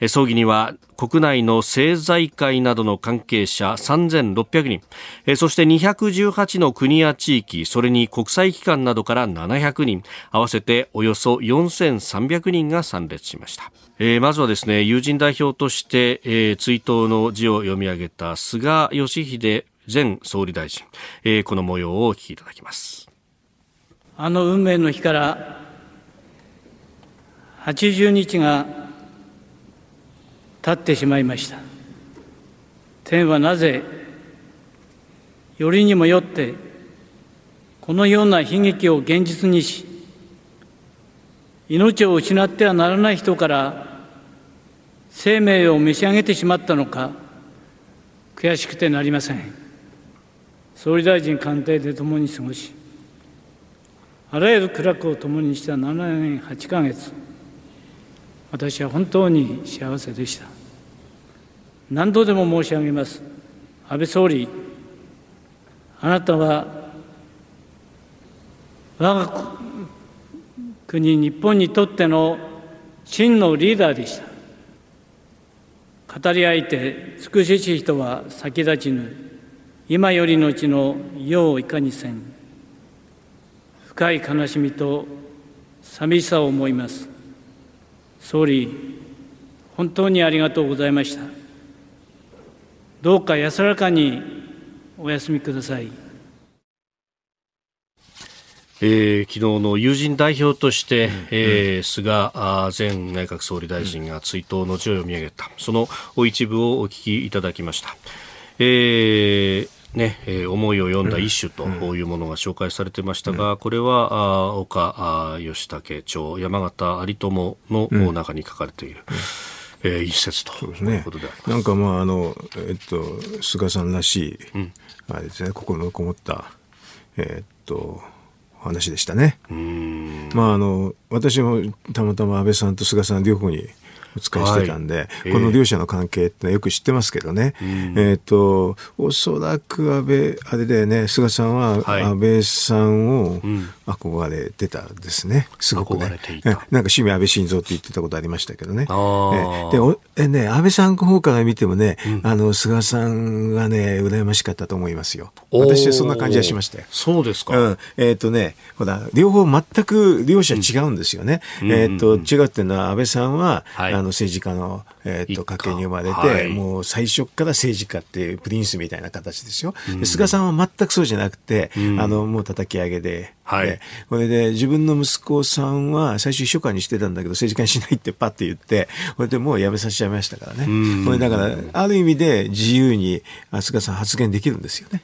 葬儀には国内の政財界などの関係者3600人。そして218の国や地域それに国際機関などから700人。合わせておよそ4300人が参列しました。え、まずはですね友人代表として、追悼の辞を読み上げた菅義偉前総理大臣、えー、この模様をお聞きいただきます。あの運命の日から80日が経ってしまいました。天はなぜよりにもよってこのような悲劇を現実にし命を失ってはならない人から生命を召し上げてしまったのか悔しくてなりません。総理大臣官邸で共に過ごし、あらゆる苦楽を共にした7年8か月、私は本当に幸せでした。何度でも申し上げます。安倍総理、あなたは我が国、日本にとっての真のリーダーでした。語り合いて尽くしし人は先立ちぬ今よりのちの世をいかにせん。深い悲しみと寂しさを思います。総理本当にありがとうございました。どうか安らかにお休みください。えー、昨日の友人代表として、うん、えー、菅前内閣総理大臣が追悼の辞を読み上げた、その一部をお聞きいただきました。えーねえー、思いを読んだ一首というものが紹介されてましたが、うん、これはあ岡義武町山形有友の中に書かれている。うん、えー、一節ということでなんかまああの、えっと、菅さんらしい、うん、あれですね心のこもったえー、っと話でしたね。まああの私もたまたま安倍さんと菅さん両方にお使いしてたんで、はい。えー、この両者の関係ってよく知ってますけどね、えっ、と、おそらく安倍、あれだよね、菅さんは安倍さんを憧れてたですね、すごくね。なんか趣味安倍晋三って言ってたことありましたけどね。えー、でおえね、安倍さんの方から見てもね、うん、あの、菅さんがね、羨ましかったと思いますよ。私はそんな感じはしましたよ。そうですか。うん、えっ、ー、とね、ほら、両方全く両者違うんですよね。うん、えっ、と、違うっていうのは安倍さんは、はい、あの、政治家の、えー、っと家。系に生まれて、はい、もう最初から政治家っていうプリンスみたいな形ですよ。うん、菅さんは全くそうじゃなくて、うん、あのもう叩き上げで、はい、これで自分の息子さんは最初秘書官にしてたんだけど政治家にしないってパッて言ってこれでもう辞めさせちゃいましたからね、うん、これだからある意味で自由に菅さん発言できるんですよね。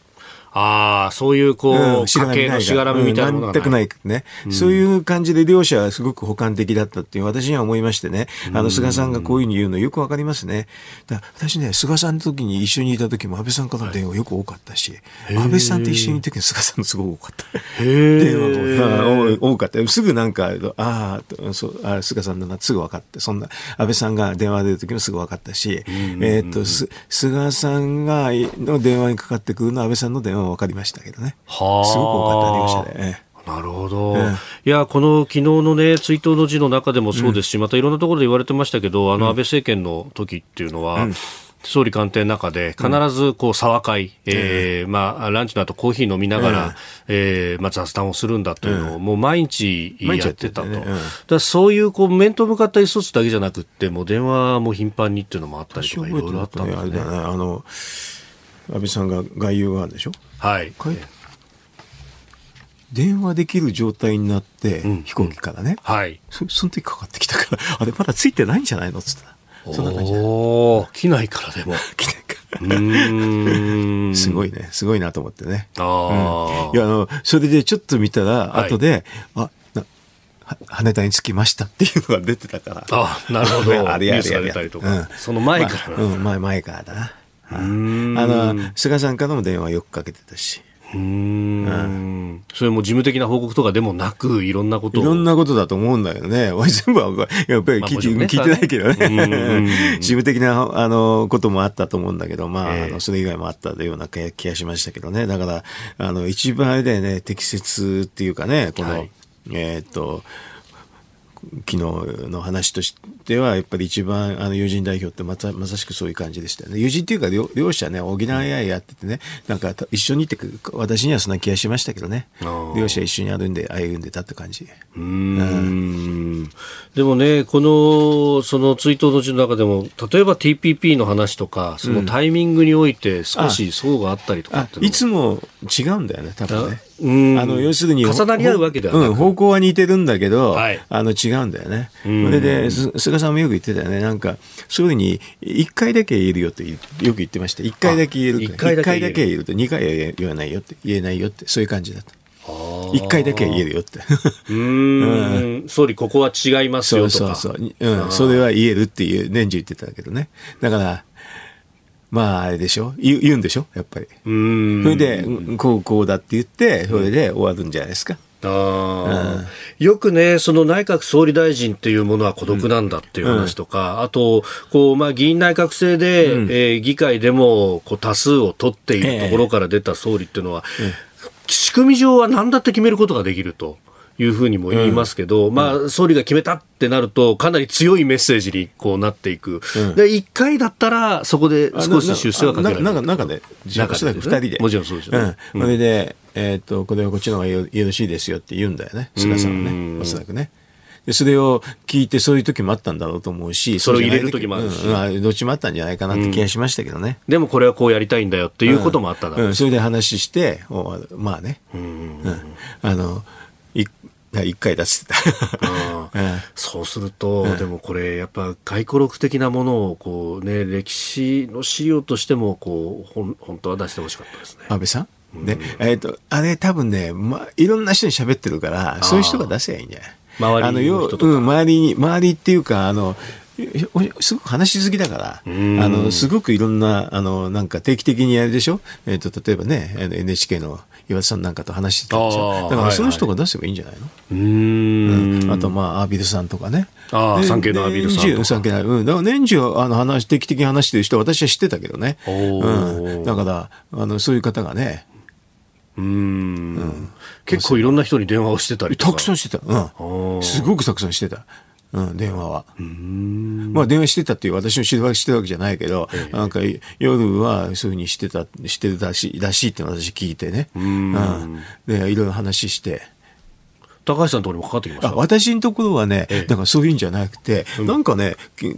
ああ、そういうこう、うん、しがらみしがらみみたいなものが全くないね、うん、そういう感じで両者はすごく補完的だったっていう私には思いましてね、あの、菅さんがこういうふうに言うのよくわかりますね。だ私ね、菅さんの時に一緒にいた時も安倍さんからの電話よく多かったし、はい、安倍さんと一緒にいた時に菅さんのすごく多かった。電話が多かった。すぐなんか、ああ、そうあ菅さんだな、すぐ分かって、そんな、安倍さんが電話出る時もすぐ分かったし、えっと、菅さんがの電話にかかってくるの安倍さんの電話分かりましたけどね。はあ。すごく多かった両者で。なるほど、ええ、いやこの昨日のね追悼の辞の中でもそうですし、うん、またいろんなところで言われてましたけど、あの安倍政権の時っていうのは、うん、総理官邸の中で必ずこう沢会、うん、えー、まあ、ランチの後コーヒー飲みながら、ええー、まあ、雑談をするんだというのを、もう毎日やってたと、ね、だそういうこう面と向かった一つだけじゃなくてもう電話も頻繁にっていうのもあったりとかいろいろあったんですね。あの安倍さんが外遊があるでしょ？はい。電話できる状態になって、うん、飛行機からね、はい。そその時かかってきたから、あれまだついてないんじゃないの？っつったそんな感じお機内からでも。機内から。すごいね。すごいなと思ってね。ああ、うん、いや、あの、それでちょっと見たら、後で、はい、あ、羽田に着きましたっていうのが出てたから。あなるほど。あれやれやれやれ。うん、その前から、まあ、うん、前、前からだな。あの、菅さんからも電話よくかけてたし。うん、それも事務的な報告とかでもなく、いろんなこといろんなことだと思うんだけどね。全部は、やっぱり聞いてね、聞いてないけどね。事務的な、あの、こともあったと思うんだけど、まあ、えー、あのそれ以外もあったような気がしましたけどね。だから、あの、一番あれだよね、適切っていうかね、この、はい、えっと、昨日の話としては、やっぱり一番あの友人代表ってまたまさしくそういう感じでしたよね。友人っていうか両、両者ね、補い合いやっててね、なんか一緒にって、私にはそんな気がしましたけどね。両者一緒に歩んで、歩んでたって感じ。うん,、でもね、この、その追悼の字の中でも、例えば TPP の話とか、そのタイミングにおいて少し相があったりとかいつも違うんだよね、多分ね。あの要するに重なり合うわけではなく、うん、方向は似てるんだけど、はい、あの違うんだよね。それで菅さんもよく言ってたよね。なんかそういうふうに一回だけ言えるよってよく言ってました。一回だけ言える。一回だけ言えると二回は言わないよって言えないよってそういう感じだった。一回だけ言えるよって。うん、総理ここは違いますよとか。そうそうそう。うん、それは言えるっていう年中言ってたけどね。だから。まあ、あれでしょ？言言うんでしょ？やっぱり。それで、こう、こうだって言って、それで終わるんじゃないですか？あよくね、その内閣総理大臣っていうものは孤独なんだっていう話とか、うん、あと、こう、まあ、議員内閣制で、うん、えー、議会でもこう多数を取っているところから出た総理っていうのは、ええ、仕組み上は何だって決めることができると。いうふうにも言いますけど、うん、まあ、総理が決めたってなると、かなり強いメッセージにこうなっていく。うん、で、1回だったら、そこで少し出世はかけられる。なんか、なんかね、中で、二人で。もちろんそうですよね。うん。それで、えっ、と、これはこっちの方がよろしいですよって言うんだよね。菅さんはね。おそらくね。でそれを聞いてそういう時もあったんだろうと思うし、それを入れる時もあるし、うん、どっちもあったんじゃないかなって気がしましたけどね。でもこれはこうやりたいんだよっていうこともあっただろう、うん、それで話して、まあね、うん、あの、かり出してた。そうすると、でもこれ、やっぱ回顧録的なものを、こうね、歴史の資料としても、こう、ほん本当は出してほしかったですね。安倍さん？で、えっ、ー、と、あれ多分ね、ま、いろんな人に喋ってるから、そういう人が出せばいいんじゃない？周りの人とか、うん、周りに、周りっていうか、あの、すごく話し好きだから、あの、すごくいろんな、あの、なんか定期的にやるでしょ？えっ、ー、と、例えばね、NHK の岩田さんなんかと話してたんですよ。だからその人が出せばいいんじゃないの、うんうん、あと、まあ、アービルさんとかね。ああ、産経のアービルさんとか。産経の、うん。だから年中、あの、話、定期的に話してる人は私は知ってたけどね。うん。だから、あの、そういう方がね、うん、結構いろんな人に電話をしてたりたくさんしてた。うん。すごくたくさんしてた。うん、電話は。まあ電話してたっていう私の知るわけしてるわけじゃないけど、えなんか夜はそういうふうにしてた、してるらしい、らしいって私聞いてね。うん。で、いろいろ話して。高橋さんのところにもかかってきました私のところはね、ええ、なんかそういうんじゃなくて、うん、なんかね、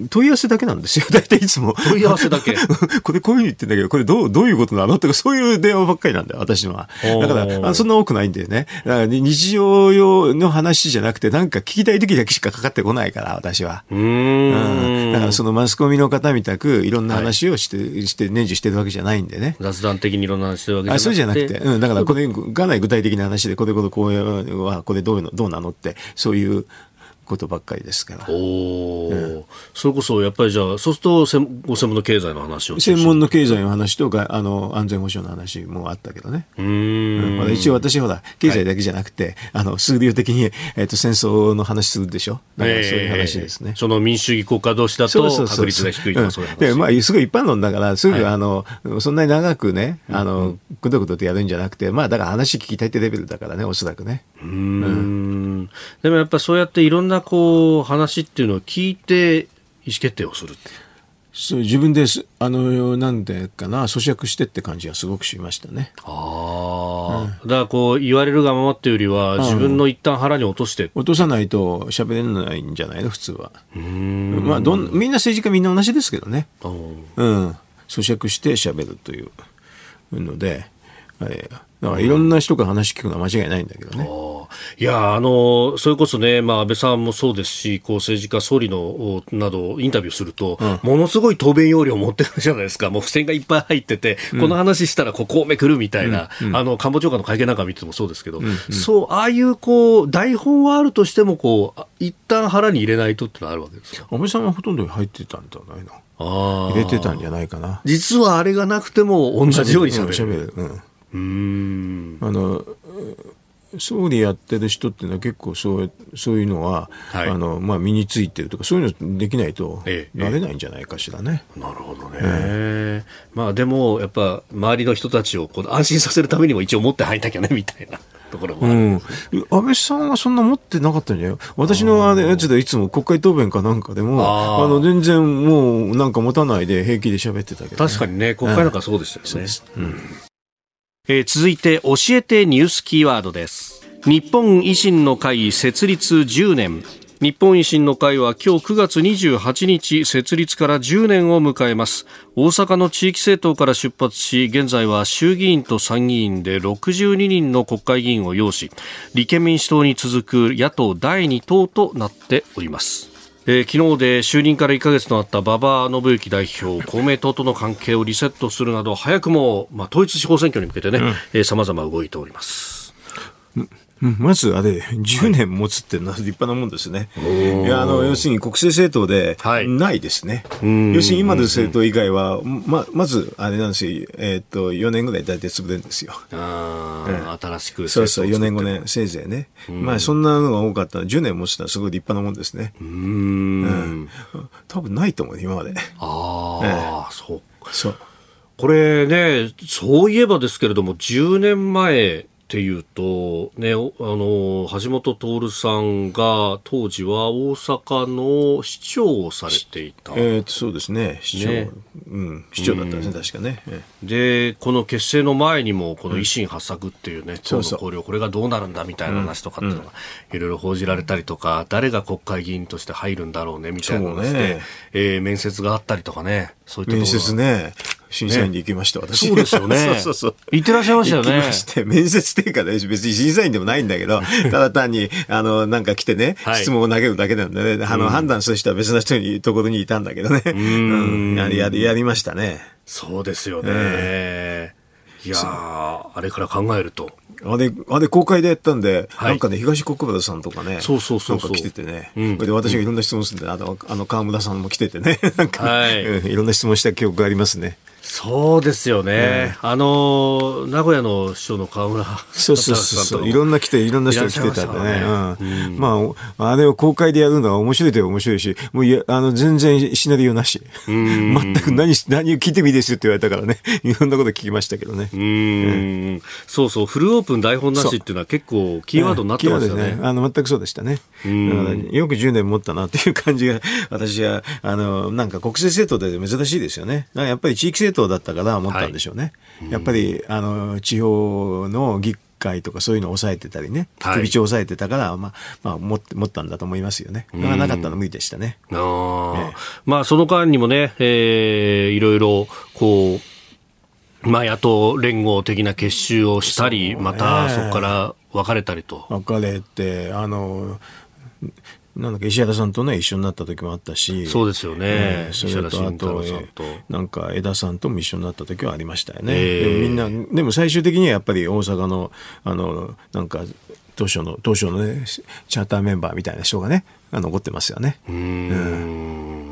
問い合わせだけなんですよ。大体いつも。問い合わせだけ？これこういうふうに言ってんだけど、これどう、どういうことなの？とか、そういう電話ばっかりなんだよ、私のは。だからあ、そんな多くないんだよね。だから日常用の話じゃなくて、なんか聞きたい時だけしかかかってこないから、私は。うん,、だからそのマスコミの方みたく、いろんな話をして、はい、して、年中してるわけじゃないんでね。雑談的にいろんな話してるわけじゃなくて。あ、そうじゃなくて。うん、だからこれ、かなり具体的な話で、これこれこうは、これどういうの、どうなのって、そういうことばっかりですから。おうん、それこそやっぱりじゃあ、そうすると専ご専門の経済の話を専門の経済の話とかあの安全保障の話もあったけどね。うん、まあ、一応私ほら経済だけじゃなくて、はい、あの数量的に、えーと、戦争の話するでしょ？だからそういう話ですね。えー、その民主主義国家同士だと確率が低いとかそういう話。でまあすごい一般論だからすぐ、はい、あのそんなに長くねあのくどくどとやるんじゃなくてまあだから話聞きたいってレベルだからねおそらくね。うん、でもやっぱそうやっていろんなこう話っていうのを聞いて意思決定をするそう自分ですあのなんでかな咀嚼してって感じはすごくしましたね。ああ、うん、だからこう言われるがままっていうよりは自分の一旦腹に落として、落とさないと喋れないんじゃないの？普通は。まあどんみんな政治家みんな同じですけどね。うん。咀嚼して喋るというので、えーだからいろんな人が話聞くのは間違いないんだけどね。いや、あの、それこそね、まあ、安倍さんもそうですし、こう、政治家、総理の、など、インタビューすると、うん、ものすごい答弁要領を持ってるじゃないですか。もう付箋がいっぱい入ってて、うん、この話したらここをめくるみたいな、うん、あの、官房長官の会見なんか見てもそうですけど、そう、ああいう、こう、台本はあるとしても、こう、一旦腹に入れないとってのはあるわけですか？安倍さんはほとんど入ってたんじゃないの？入れてたんじゃないかな。実はあれがなくても同じように喋る。うんあの総理やってる人っていうのは結構そうそういうのは、はい、あのまあ、身についてるとかそういうのできないとなれないんじゃないかしらね。ええ、なるほどね、えー、まあ、でもやっぱ周りの人たちをこう安心させるためにも一応持って入んなきゃねみたいな。ところもうん、安倍さんはそんな持ってなかったんじゃない？私のあれやつでいつも国会答弁かなんかでもあの全然もうなんか持たないで平気で喋ってたけど、ね、確かにね国会なんかそうでしたよね。うんえー、続いて教えてニュースキーワードです。日本維新の会設立10年。日本維新の会は今日9月28日設立から10年を迎えます。大阪の地域政党から出発し現在は衆議院と参議院で62人の国会議員を擁し立憲民主党に続く野党第2党となっております。えー、昨日で就任から1か月となった馬場伸幸代表公明党との関係をリセットするなど早くも、まあ、統一地方選挙に向けてねさまざま動いております。まずあれ、10年持つってのは立派なもんですね。いや、あの、要するに国政政党でないですね。はい、要するに今の政党以外は、ま、まず、あれなんですよ、えっ、ー、と、4年ぐらい大体潰れるんですよ。ああ、新しくそうそう、4年5年、せいぜいね。まあ、そんなのが多かったら、10年持つのはすごい立派なもんですね。うん。多分ないと思う、今まで。ああ、そう。そう。これね、そういえばですけれども、10年前、っていうと、ね、あの橋本徹さんが当時は大阪の市長をされていた。えー、そうですね、市長、ね、うん、市長だったんですね、うん、確かね。で、この結成の前にも、この維新発作っていうね、うん、党の綱領、これがどうなるんだみたいな話とかっていうのが、いろいろ報じられたりとか、誰が国会議員として入るんだろうねみたいな話で、ね。えー、面接があったりとかね、そういった面接ね。審査員で行きました、ね、私。そうですよね。そうそうそう。行ってらっしゃいましたよね。行きまして、面接っていうかね、別に審査員でもないんだけど、ただ単に、あの、なんか来てね、質問を投げるだけなんでね、あの、判断する人は別な人に、ところにいたんだけどね。うん。やり、やりましたね。そうですよね。えー、いやあれから考えると。あれ、あれ公開でやったんで、はい、なんかね、東国原さんとかね、そうそうそうなんか来ててね、うん、で私がいろんな質問するんで、あの、あの川村さんも来ててね、なんか、はい、うん、いろんな質問した記憶がありますね。そうですよね、ねあの名古屋の市長の河村そうそうそういろんな来ていろんな人が来てたんでね、ね。うん、まああれを公開でやるのは面白いで面白いしもういやあの全然シナリオなし。全く何何を聞いてもいいですよって言われたからね。いろんなこと聞きましたけどね。うん、そうそう。フルオープン台本なしっていうのは結構キーワードになってますよね,、ね。あの全くそうでしたね。だからよく10年持ったなっていう感じが私はあのなんか国政政党で珍しいですよね。やっぱり地域政党党だったから思ったんでしょうね。はい、やっぱりあの地方の議会とかそういうのを抑えてたりね、首長を抑えてたから、まあ、まあ、持って持ったんだと思いますよね。なかったの無理でしたね。あええ、まあ、その間にもね、えー、いろいろ、こう、まあ、野党連合的な結集をしたり、またそこから別れたりと。別れて、あの、なんだっけ石原さんとね一緒になった時もあったし。そうですよね、えー、それとあとなんか枝さんとも一緒になった時はありましたよね、えー、でもみんなでも最終的にはやっぱり大阪のあのなんか当初の当初のねチャーターメンバーみたいな人がね残ってますよね。うん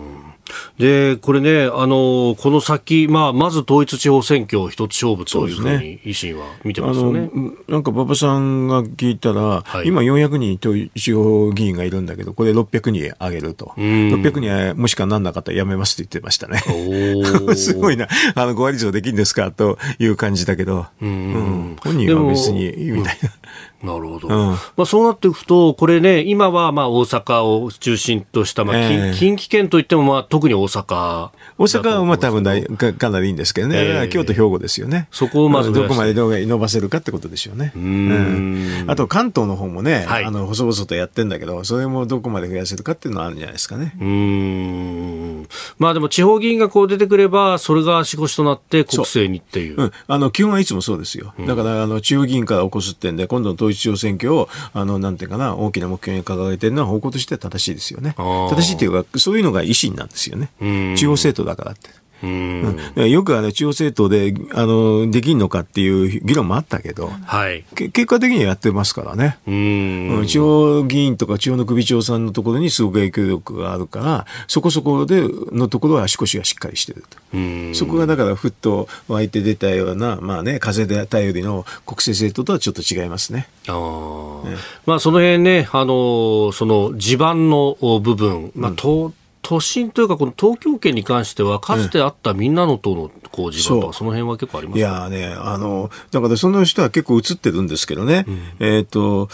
で、これね、あの、この先、まあ、まず統一地方選挙一つ勝負というふうに維新は見てますよね。ねなんか馬場さんが聞いたら、はい、今400人統一地方議員がいるんだけど、これ600人上げると。600人はもしかなんなかったらやめますって言ってましたね。すごいな。あの、5割以上できるんですかという感じだけど、うん、本人は別にいいみたいな。なるほど、うん、まあ、そうなっていくと、これね、今はまあ大阪を中心とした、まあ、えー、近畿圏といっても、まあ、特に大阪大阪はまあ多分だかかなりいいんですけどね、えー、京都、兵庫ですよね、そこをまずどこまで伸ばせるかってことでしょうね。うん、あと関東の方もね、はい、あの細々とやってんだけど、それもどこまで増やせるかっていうのはあるんじゃないですかね。うん。まあでも地方議員がこう出てくれば、それが足腰となって国政にっていう。う。うん、あの基本はいつもそうですよ。だからあの中央議員から起こすってんで、今度の統一地方選挙を、あのなんていうかな、大きな目標に掲げてるのは方向としては正しいですよね。正しいっていうか、そういうのが維新なんですよね。中央政党だからって。うん、よくあの中央政党であのできんのかっていう議論もあったけど、はい、結果的にはやってますからね、うん。地方議員とか地方の首長さんのところにすごく影響力があるから、そこそこでのところは足腰がしっかりしてると。そこがだからふっと湧いて出たような、まあね、風で頼りの国政政党とはちょっと違いますね。あね。まあ、その辺ね、あのその地盤の部分、まあ、うん都心というか、この東京圏に関しては、かつてあったみんなの党のこう地盤とか、その辺は結構ありますいやね、あの、だからその人は結構映ってるんですけどね、うん、えっ、と、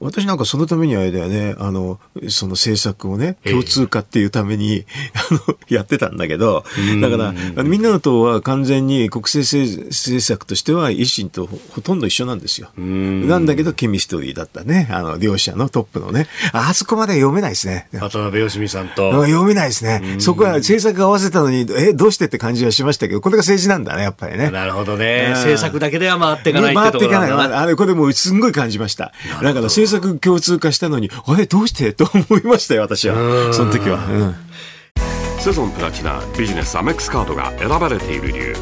私なんかそのためにあれだよね、あの、その政策をね、共通化っていうために、あの、やってたんだけど、だから、みんなの党は完全に国政政策としては維新とほとんど一緒なんですよ。なんだけど、ケミストリーだったね、あの、両者のトップのね、あそこまで読めないですね。渡辺義美さんと。読めないですね。そこは政策合わせたのに、え、どうしてって感じはしましたけど、これが政治なんだね、やっぱりね。なるほどね。政策だけでは回っていかない回っていかない。あれ、これもすんごい感じました。だから政策共通化したのに、あれ、どうして？と思いましたよ、私は。その時は。うん。セゾンプラチナビジネスアメックスカードが選ばれている理由。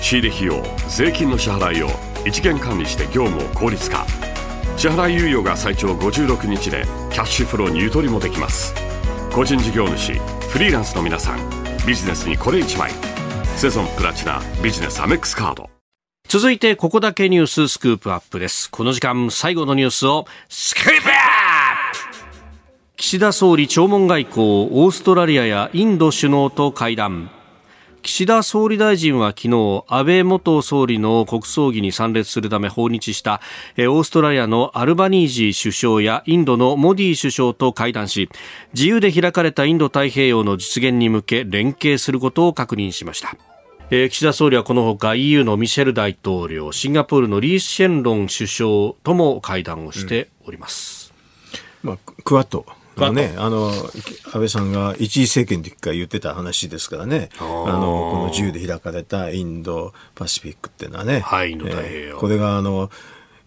仕入れ費用税金の支払いを一元管理して業務を効率化。支払い猶予が最長56日でキャッシュフローにゆとりもできます。個人事業主フリーランスの皆さんビジネスにこれ1枚。セゾンプラチナビジネスアメックスカード続いてここだけニューススクープアップです。この時間最後のニュースをスクープアップ!岸田総理弔問外交オーストラリアやインド首脳と会談。岸田総理大臣は昨日安倍元総理の国葬儀に参列するため訪日したオーストラリアのアルバニージー首相やインドのモディ首相と会談し自由で開かれたインド太平洋の実現に向け連携することを確認しました。岸田総理はこのほか EU のミシェル大統領シンガポールのリー・シェンロン首相とも会談をしております、うん、まあ、クワッド。ね、あの、安倍さんが一次政権の時から言ってた話ですからね、あの、この自由で開かれたインドパシフィックっていうのはね、はい、インド太平洋。これがあの、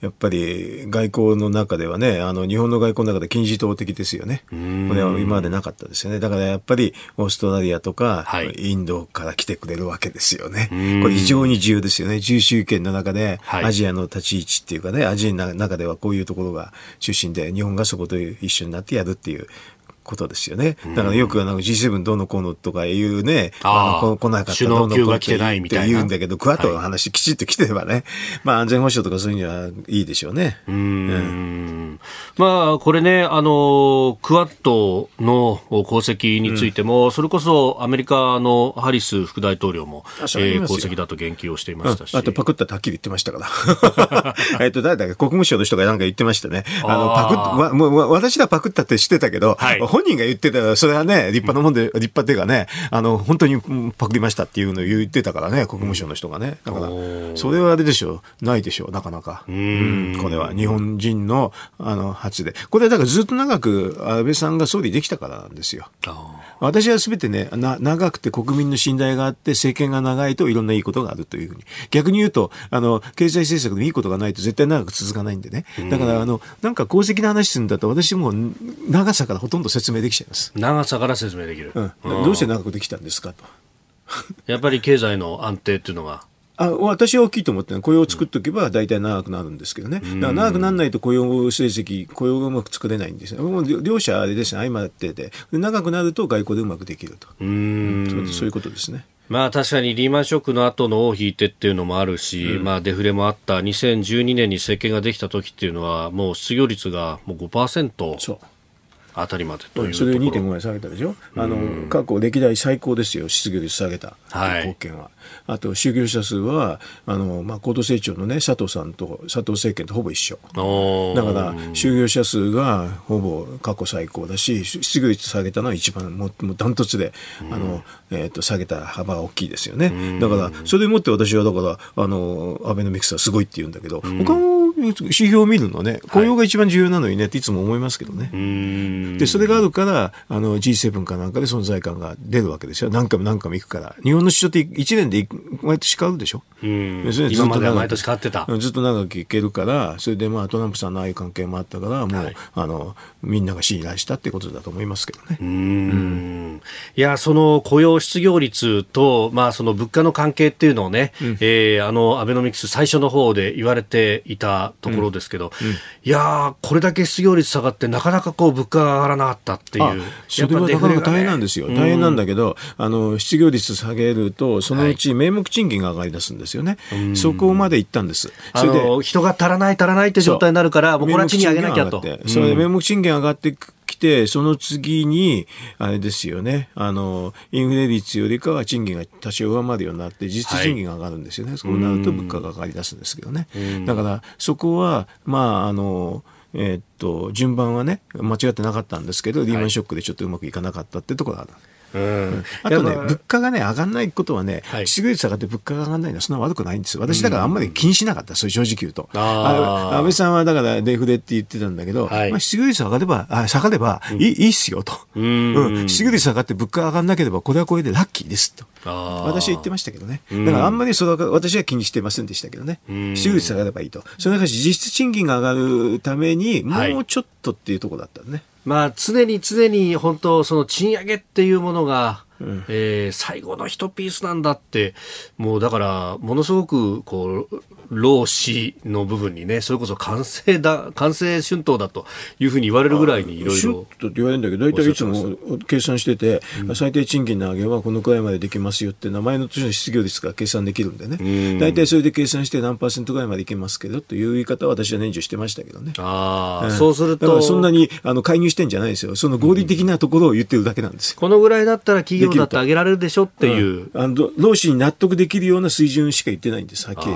やっぱり外交の中ではね、あの日本の外交の中で金字塔的ですよね。これは今までなかったですよね。だからやっぱりオーストラリアとか、はい、インドから来てくれるわけですよね。これ非常に重要ですよね。重州権の中で、アジアの立ち位置っていうかね、アジアの中ではこういうところが中心で、日本がそこと一緒になってやるっていう、ことですよね。だからよくあの G7 どうのこうのとかいうね、あの来なかったどうのこうのって言うんだけど、クワッドの話きちっと来てればね、まあ安全保障とかそういうにはいいでしょうね。うん。まあこれね、あの、クワッドの功績についても、それこそアメリカのハリス副大統領も、えー、功績だと言及をしていましたし。あとパクったってはっきり言ってましたから。えっと、誰だっけ国務省の人がなんか言ってましたね。あの、パクっ、わ、もう私らパクったって知ってたけど、はい本人が言ってたそれはね、立派なもんで、立派っていうかね、あの、本当にパクりましたっていうのを言ってたからね、国務省の人がね。だから、それはあれでしょう、ないでしょう、なかなか。うん、これは日本人の、あの、初で。これはだからずっと長く安倍さんが総理できたからなんですよ。私はすべてねな、長くて国民の信頼があって、政権が長いといろんないいことがあるというふうに。逆に言うと、あの、経済政策でいいことがないと絶対長く続かないんでね。だから、あの、なんか功績の話するんだと、私も長さからほとんど説明できちゃいます。長さから説明できる。うん、どうして長くできたんですかと。やっぱり経済の安定っていうのが。あ私は大きいと思って雇用を作っておけば大体長くなるんですけどね、だから長くならないと雇用成績、雇用がうまく作れないんですよ、もう両者あれですね、相まってて、長くなると外交でうまくできると、うんそういうことですね。まあ確かにリーマンショックの後の尾を引いてっていうのもあるし、うん、まあデフレもあった2012年に政権ができた時っていうのはもう失業率がもう5%。そうあたりまでというそれで2.5倍下げたでしょ、あの過去歴代最高ですよ、失業率下げた、貢献は。あと、就業者数は、あのまあ、高度成長の、ね、佐藤さんと、佐藤政権とほぼ一緒。だから、就業者数がほぼ過去最高だし、失業率下げたのは一番、もうダントツで、あのえー、と下げた幅が大きいですよね。だから、それでもって私は、だから、あのアベノミクスはすごいって言うんだけど、他の指標を見るのね、雇用が一番重要なのにねっていつも思いますけどね。で、それがあるから、あの G7 かなんかで存在感が出るわけですよ。何回も何回も行くから。日本の首相って1年で毎年変わるでしょ。う今までは毎年変わってた。ずっと長くいけるから、それでまあトランプさんのああいう関係もあったから、もう、はい、あの、みんなが信頼したってことだと思いますけどね。うん。いや、その雇用失業率と、まあその物価の関係っていうのをね、うん、えー、あの、アベノミクス最初の方で言われていたところですけど、うんうん、いやこれだけ失業率下がって、なかなかこう物価が上がらなかったっていう。それはなかなか大変なんですよ。大変なんだけど、あの、失業率下げると、そのうち名目賃金が上がり出すんですよね。はい、そこまで行ったんです。それで人が足らない足らないって状態になるから、もうこれは賃金上げなきゃと。それで名目賃金上がってきて、その次に、あれですよね、あの、インフレ率よりかは賃金が多少上回るようになって、実質賃金が上がるんですよね。はい、そうなると物価が上がり出すんですけどね。だから、そこは、まあ、あの、えー、っと、順番はね、間違ってなかったんですけど、リーマンショックでちょっとうまくいかなかったってところがある。うん、あとね、物価がね、上がらないことはね、失業率上がって物価が上がらないのはそんな悪くないんですよ。私だからあんまり気にしなかった、そう正直言うと。安倍さんはだからデフレって言ってたんだけど、はい、まあ、失業率上がれば、あ下がればいい,、いいっすよと。うん、失業率上がって物価が上がらなければ、これはこれでラッキーですと。私は言ってましたけどね。だからあんまりそれは私は気にしてませんでしたけどね。失業率下がればいいと。その中で実質賃金が上がるために、もうちょっとっていうところだったね。まあ、常に常に本当、その賃上げっていうものが、うん、えー、最後の一ピースなんだって、もうだから、ものすごく、こう、労使の部分にね、それこそ完成だ、完成春闘だというふうに言われるぐらいにいろいろ。春闘って言われるんだけど、大体いつも計算してて、うん、最低賃金の上げはこのくらいまでできますよって、名前の年の失業率が計算できるんでね、大体それで計算して何パーセントぐらいまでいけますけどという言い方は私は年中してましたけどね。ああ、うん、そうすると。だからそんなにあの介入してんじゃないですよ。その合理的なところを言ってるだけなんですよ。このぐらいだったら企業だって上げられるでしょっていう。うん、あの労使に納得できるような水準しか言ってないんです、はっきり。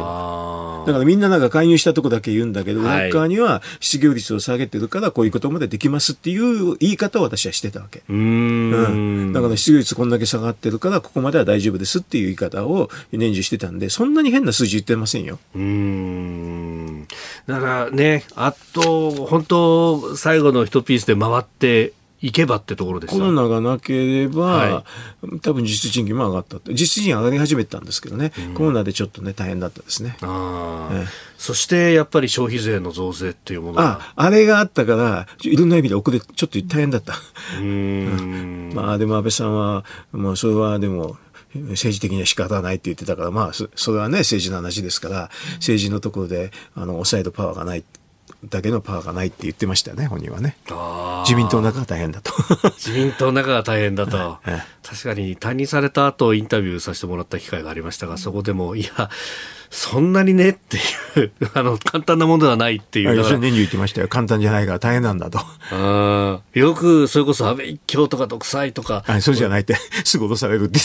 だからみんななんか介入したとこだけ言うんだけど、裏、はい、側には失業率を下げてるからこういうことまでできますっていう言い方を私はしてたわけ。うん,、だから失業率こんだけ下がってるからここまでは大丈夫ですっていう言い方を年中してたんで、そんなに変な数字言ってませんよ。うん。だからね、あと、本当、最後の一ピースで回って、行けばってところですコロナがなければ、はい、多分実質賃金も上がった実質賃金上がり始めたんですけどね、うん、コロナでちょっとね大変だったですね。あえそしてやっぱり消費税の増税っていうものが。ああれがあったからいろんな意味で遅れちょっと大変だった。うん。まあでも安倍さんはもうそれはでも政治的には仕方ないって言ってたから、まあ、それはね、政治の話ですから、政治のところで、あの、抑えるパワーがないだけのパワーがないって言ってましたよね、本人はね。自民党の中が大変だと。自民党の中が大変だと。確かに退任された後インタビューさせてもらった機会がありましたが、そこでも、いや、そんなにねっていう、あの、簡単なものではないっていう。吉田年中言ってましたよ。簡単じゃないから大変なんだと。よく、それこそ安倍一強とか独裁とか。そうじゃないって、すぐ脅されるって。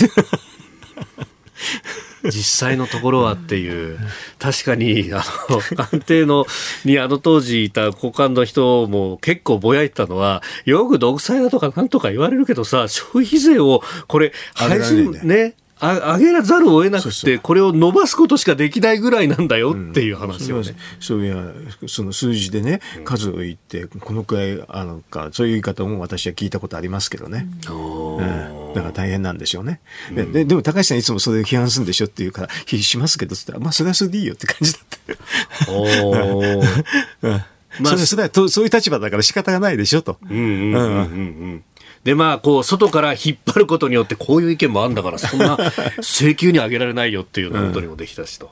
実際のところはっていう、確かに、あの、官邸の、にあの当時いた高官の人も結構ぼやいてたのは、よく独裁だとかなんとか言われるけどさ、消費税を、これ、配信ね、あ上げざるを得なくてこれを伸ばすことしかできないぐらいなんだよっていう話をね、そういやその数字でね数を言ってこのくらいあのかそういう言い方も私は聞いたことありますけどね、うん、だから大変なんでしょうね、うん、ででも高橋さんいつもそれを批判するんでしょっていうから批しますけどっつったらまあそれはそれでいいよって。感じだったお うん。まあ、それそそういう立場だから仕方がないでしょと。うんうんうんうん。うんで、まあ、こう、外から引っ張ることによって、こういう意見もあるんだから、そんな 請求に上げられないよっていうことにもできたしと。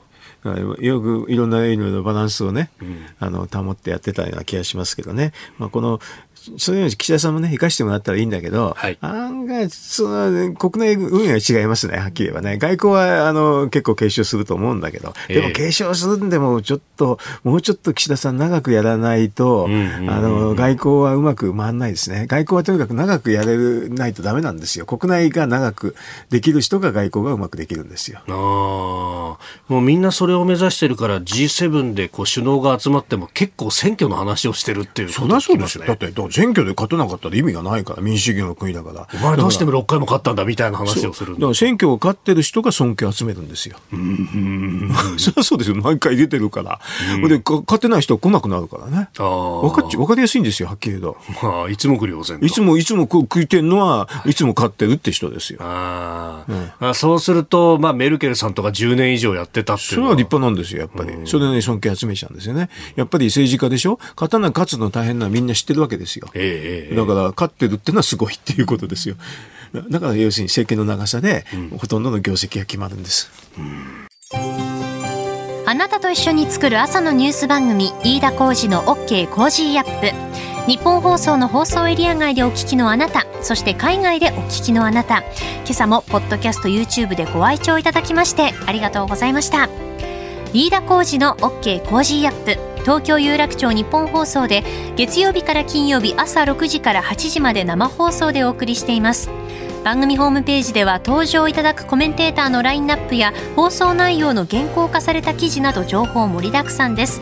よくいろんな意味のバランスをね、うん、あの保ってやってたような気がしますけどね、まあ、このそういうの岸田さんもね、生かしてもらったらいいんだけど、はい、案外、その、国内運営は違いますね、はっきり言えばね。外交は、あの、結構継承すると思うんだけど、でも継承するんでも、ちょっと、もうちょっと岸田さん長くやらないと、あの、外交はうまく回らないですね。外交はとにかく長くやれないとダメなんですよ。国内が長くできる人が外交がうまくできるんですよ。ああ。もうみんなそれを目指してるから G7 でこう首脳が集まっても結構選挙の話をしてるっていうね。そりゃそうですよ。だって、選挙で勝てなかったら意味がないから、民主主義の国だから。お前どうしても6回も勝ったんだみたいな話をするだから選挙を勝ってる人が尊敬を集めるんですよ。うん。そりゃそうですよ。毎回出てるから。うん、で、勝てない人は来なくなるからね。ああ。わかわかりやすいんですよ、はっきり言うと。まあ、一目瞭然。いつも、いつも食いてんのは、いつも勝ってるって人ですよ。あ、うん、あ。そうすると、まあ、メルケルさんとか10年以上やってたっていうそれは立派なんですよ、やっぱり。それで、尊敬集めちゃうんですよね。やっぱり政治家でしょ？勝たな勝つの大変なみんな知ってるわけですよ。ええだから、勝ってるっていうのはすごいっていうことですよ。だから要するに政権の長さで、ほとんどの業績が決まるんです。あなたと一緒に作る朝のニュース番組飯田浩司の OK コージーアップ日本放送の放送エリア外でお聞きのあなたそして海外でお聞きのあなた。今朝もポッドキャスト YouTube でご愛聴いただきましてありがとうございました。飯田浩司の OK コージーアップ。東京有楽町日本放送で月曜日から金曜日朝6時から8時まで生放送でお送りしています。番組ホームページでは登場いただくコメンテーターのラインナップや放送内容の原稿化された記事など情報盛りだくさんです。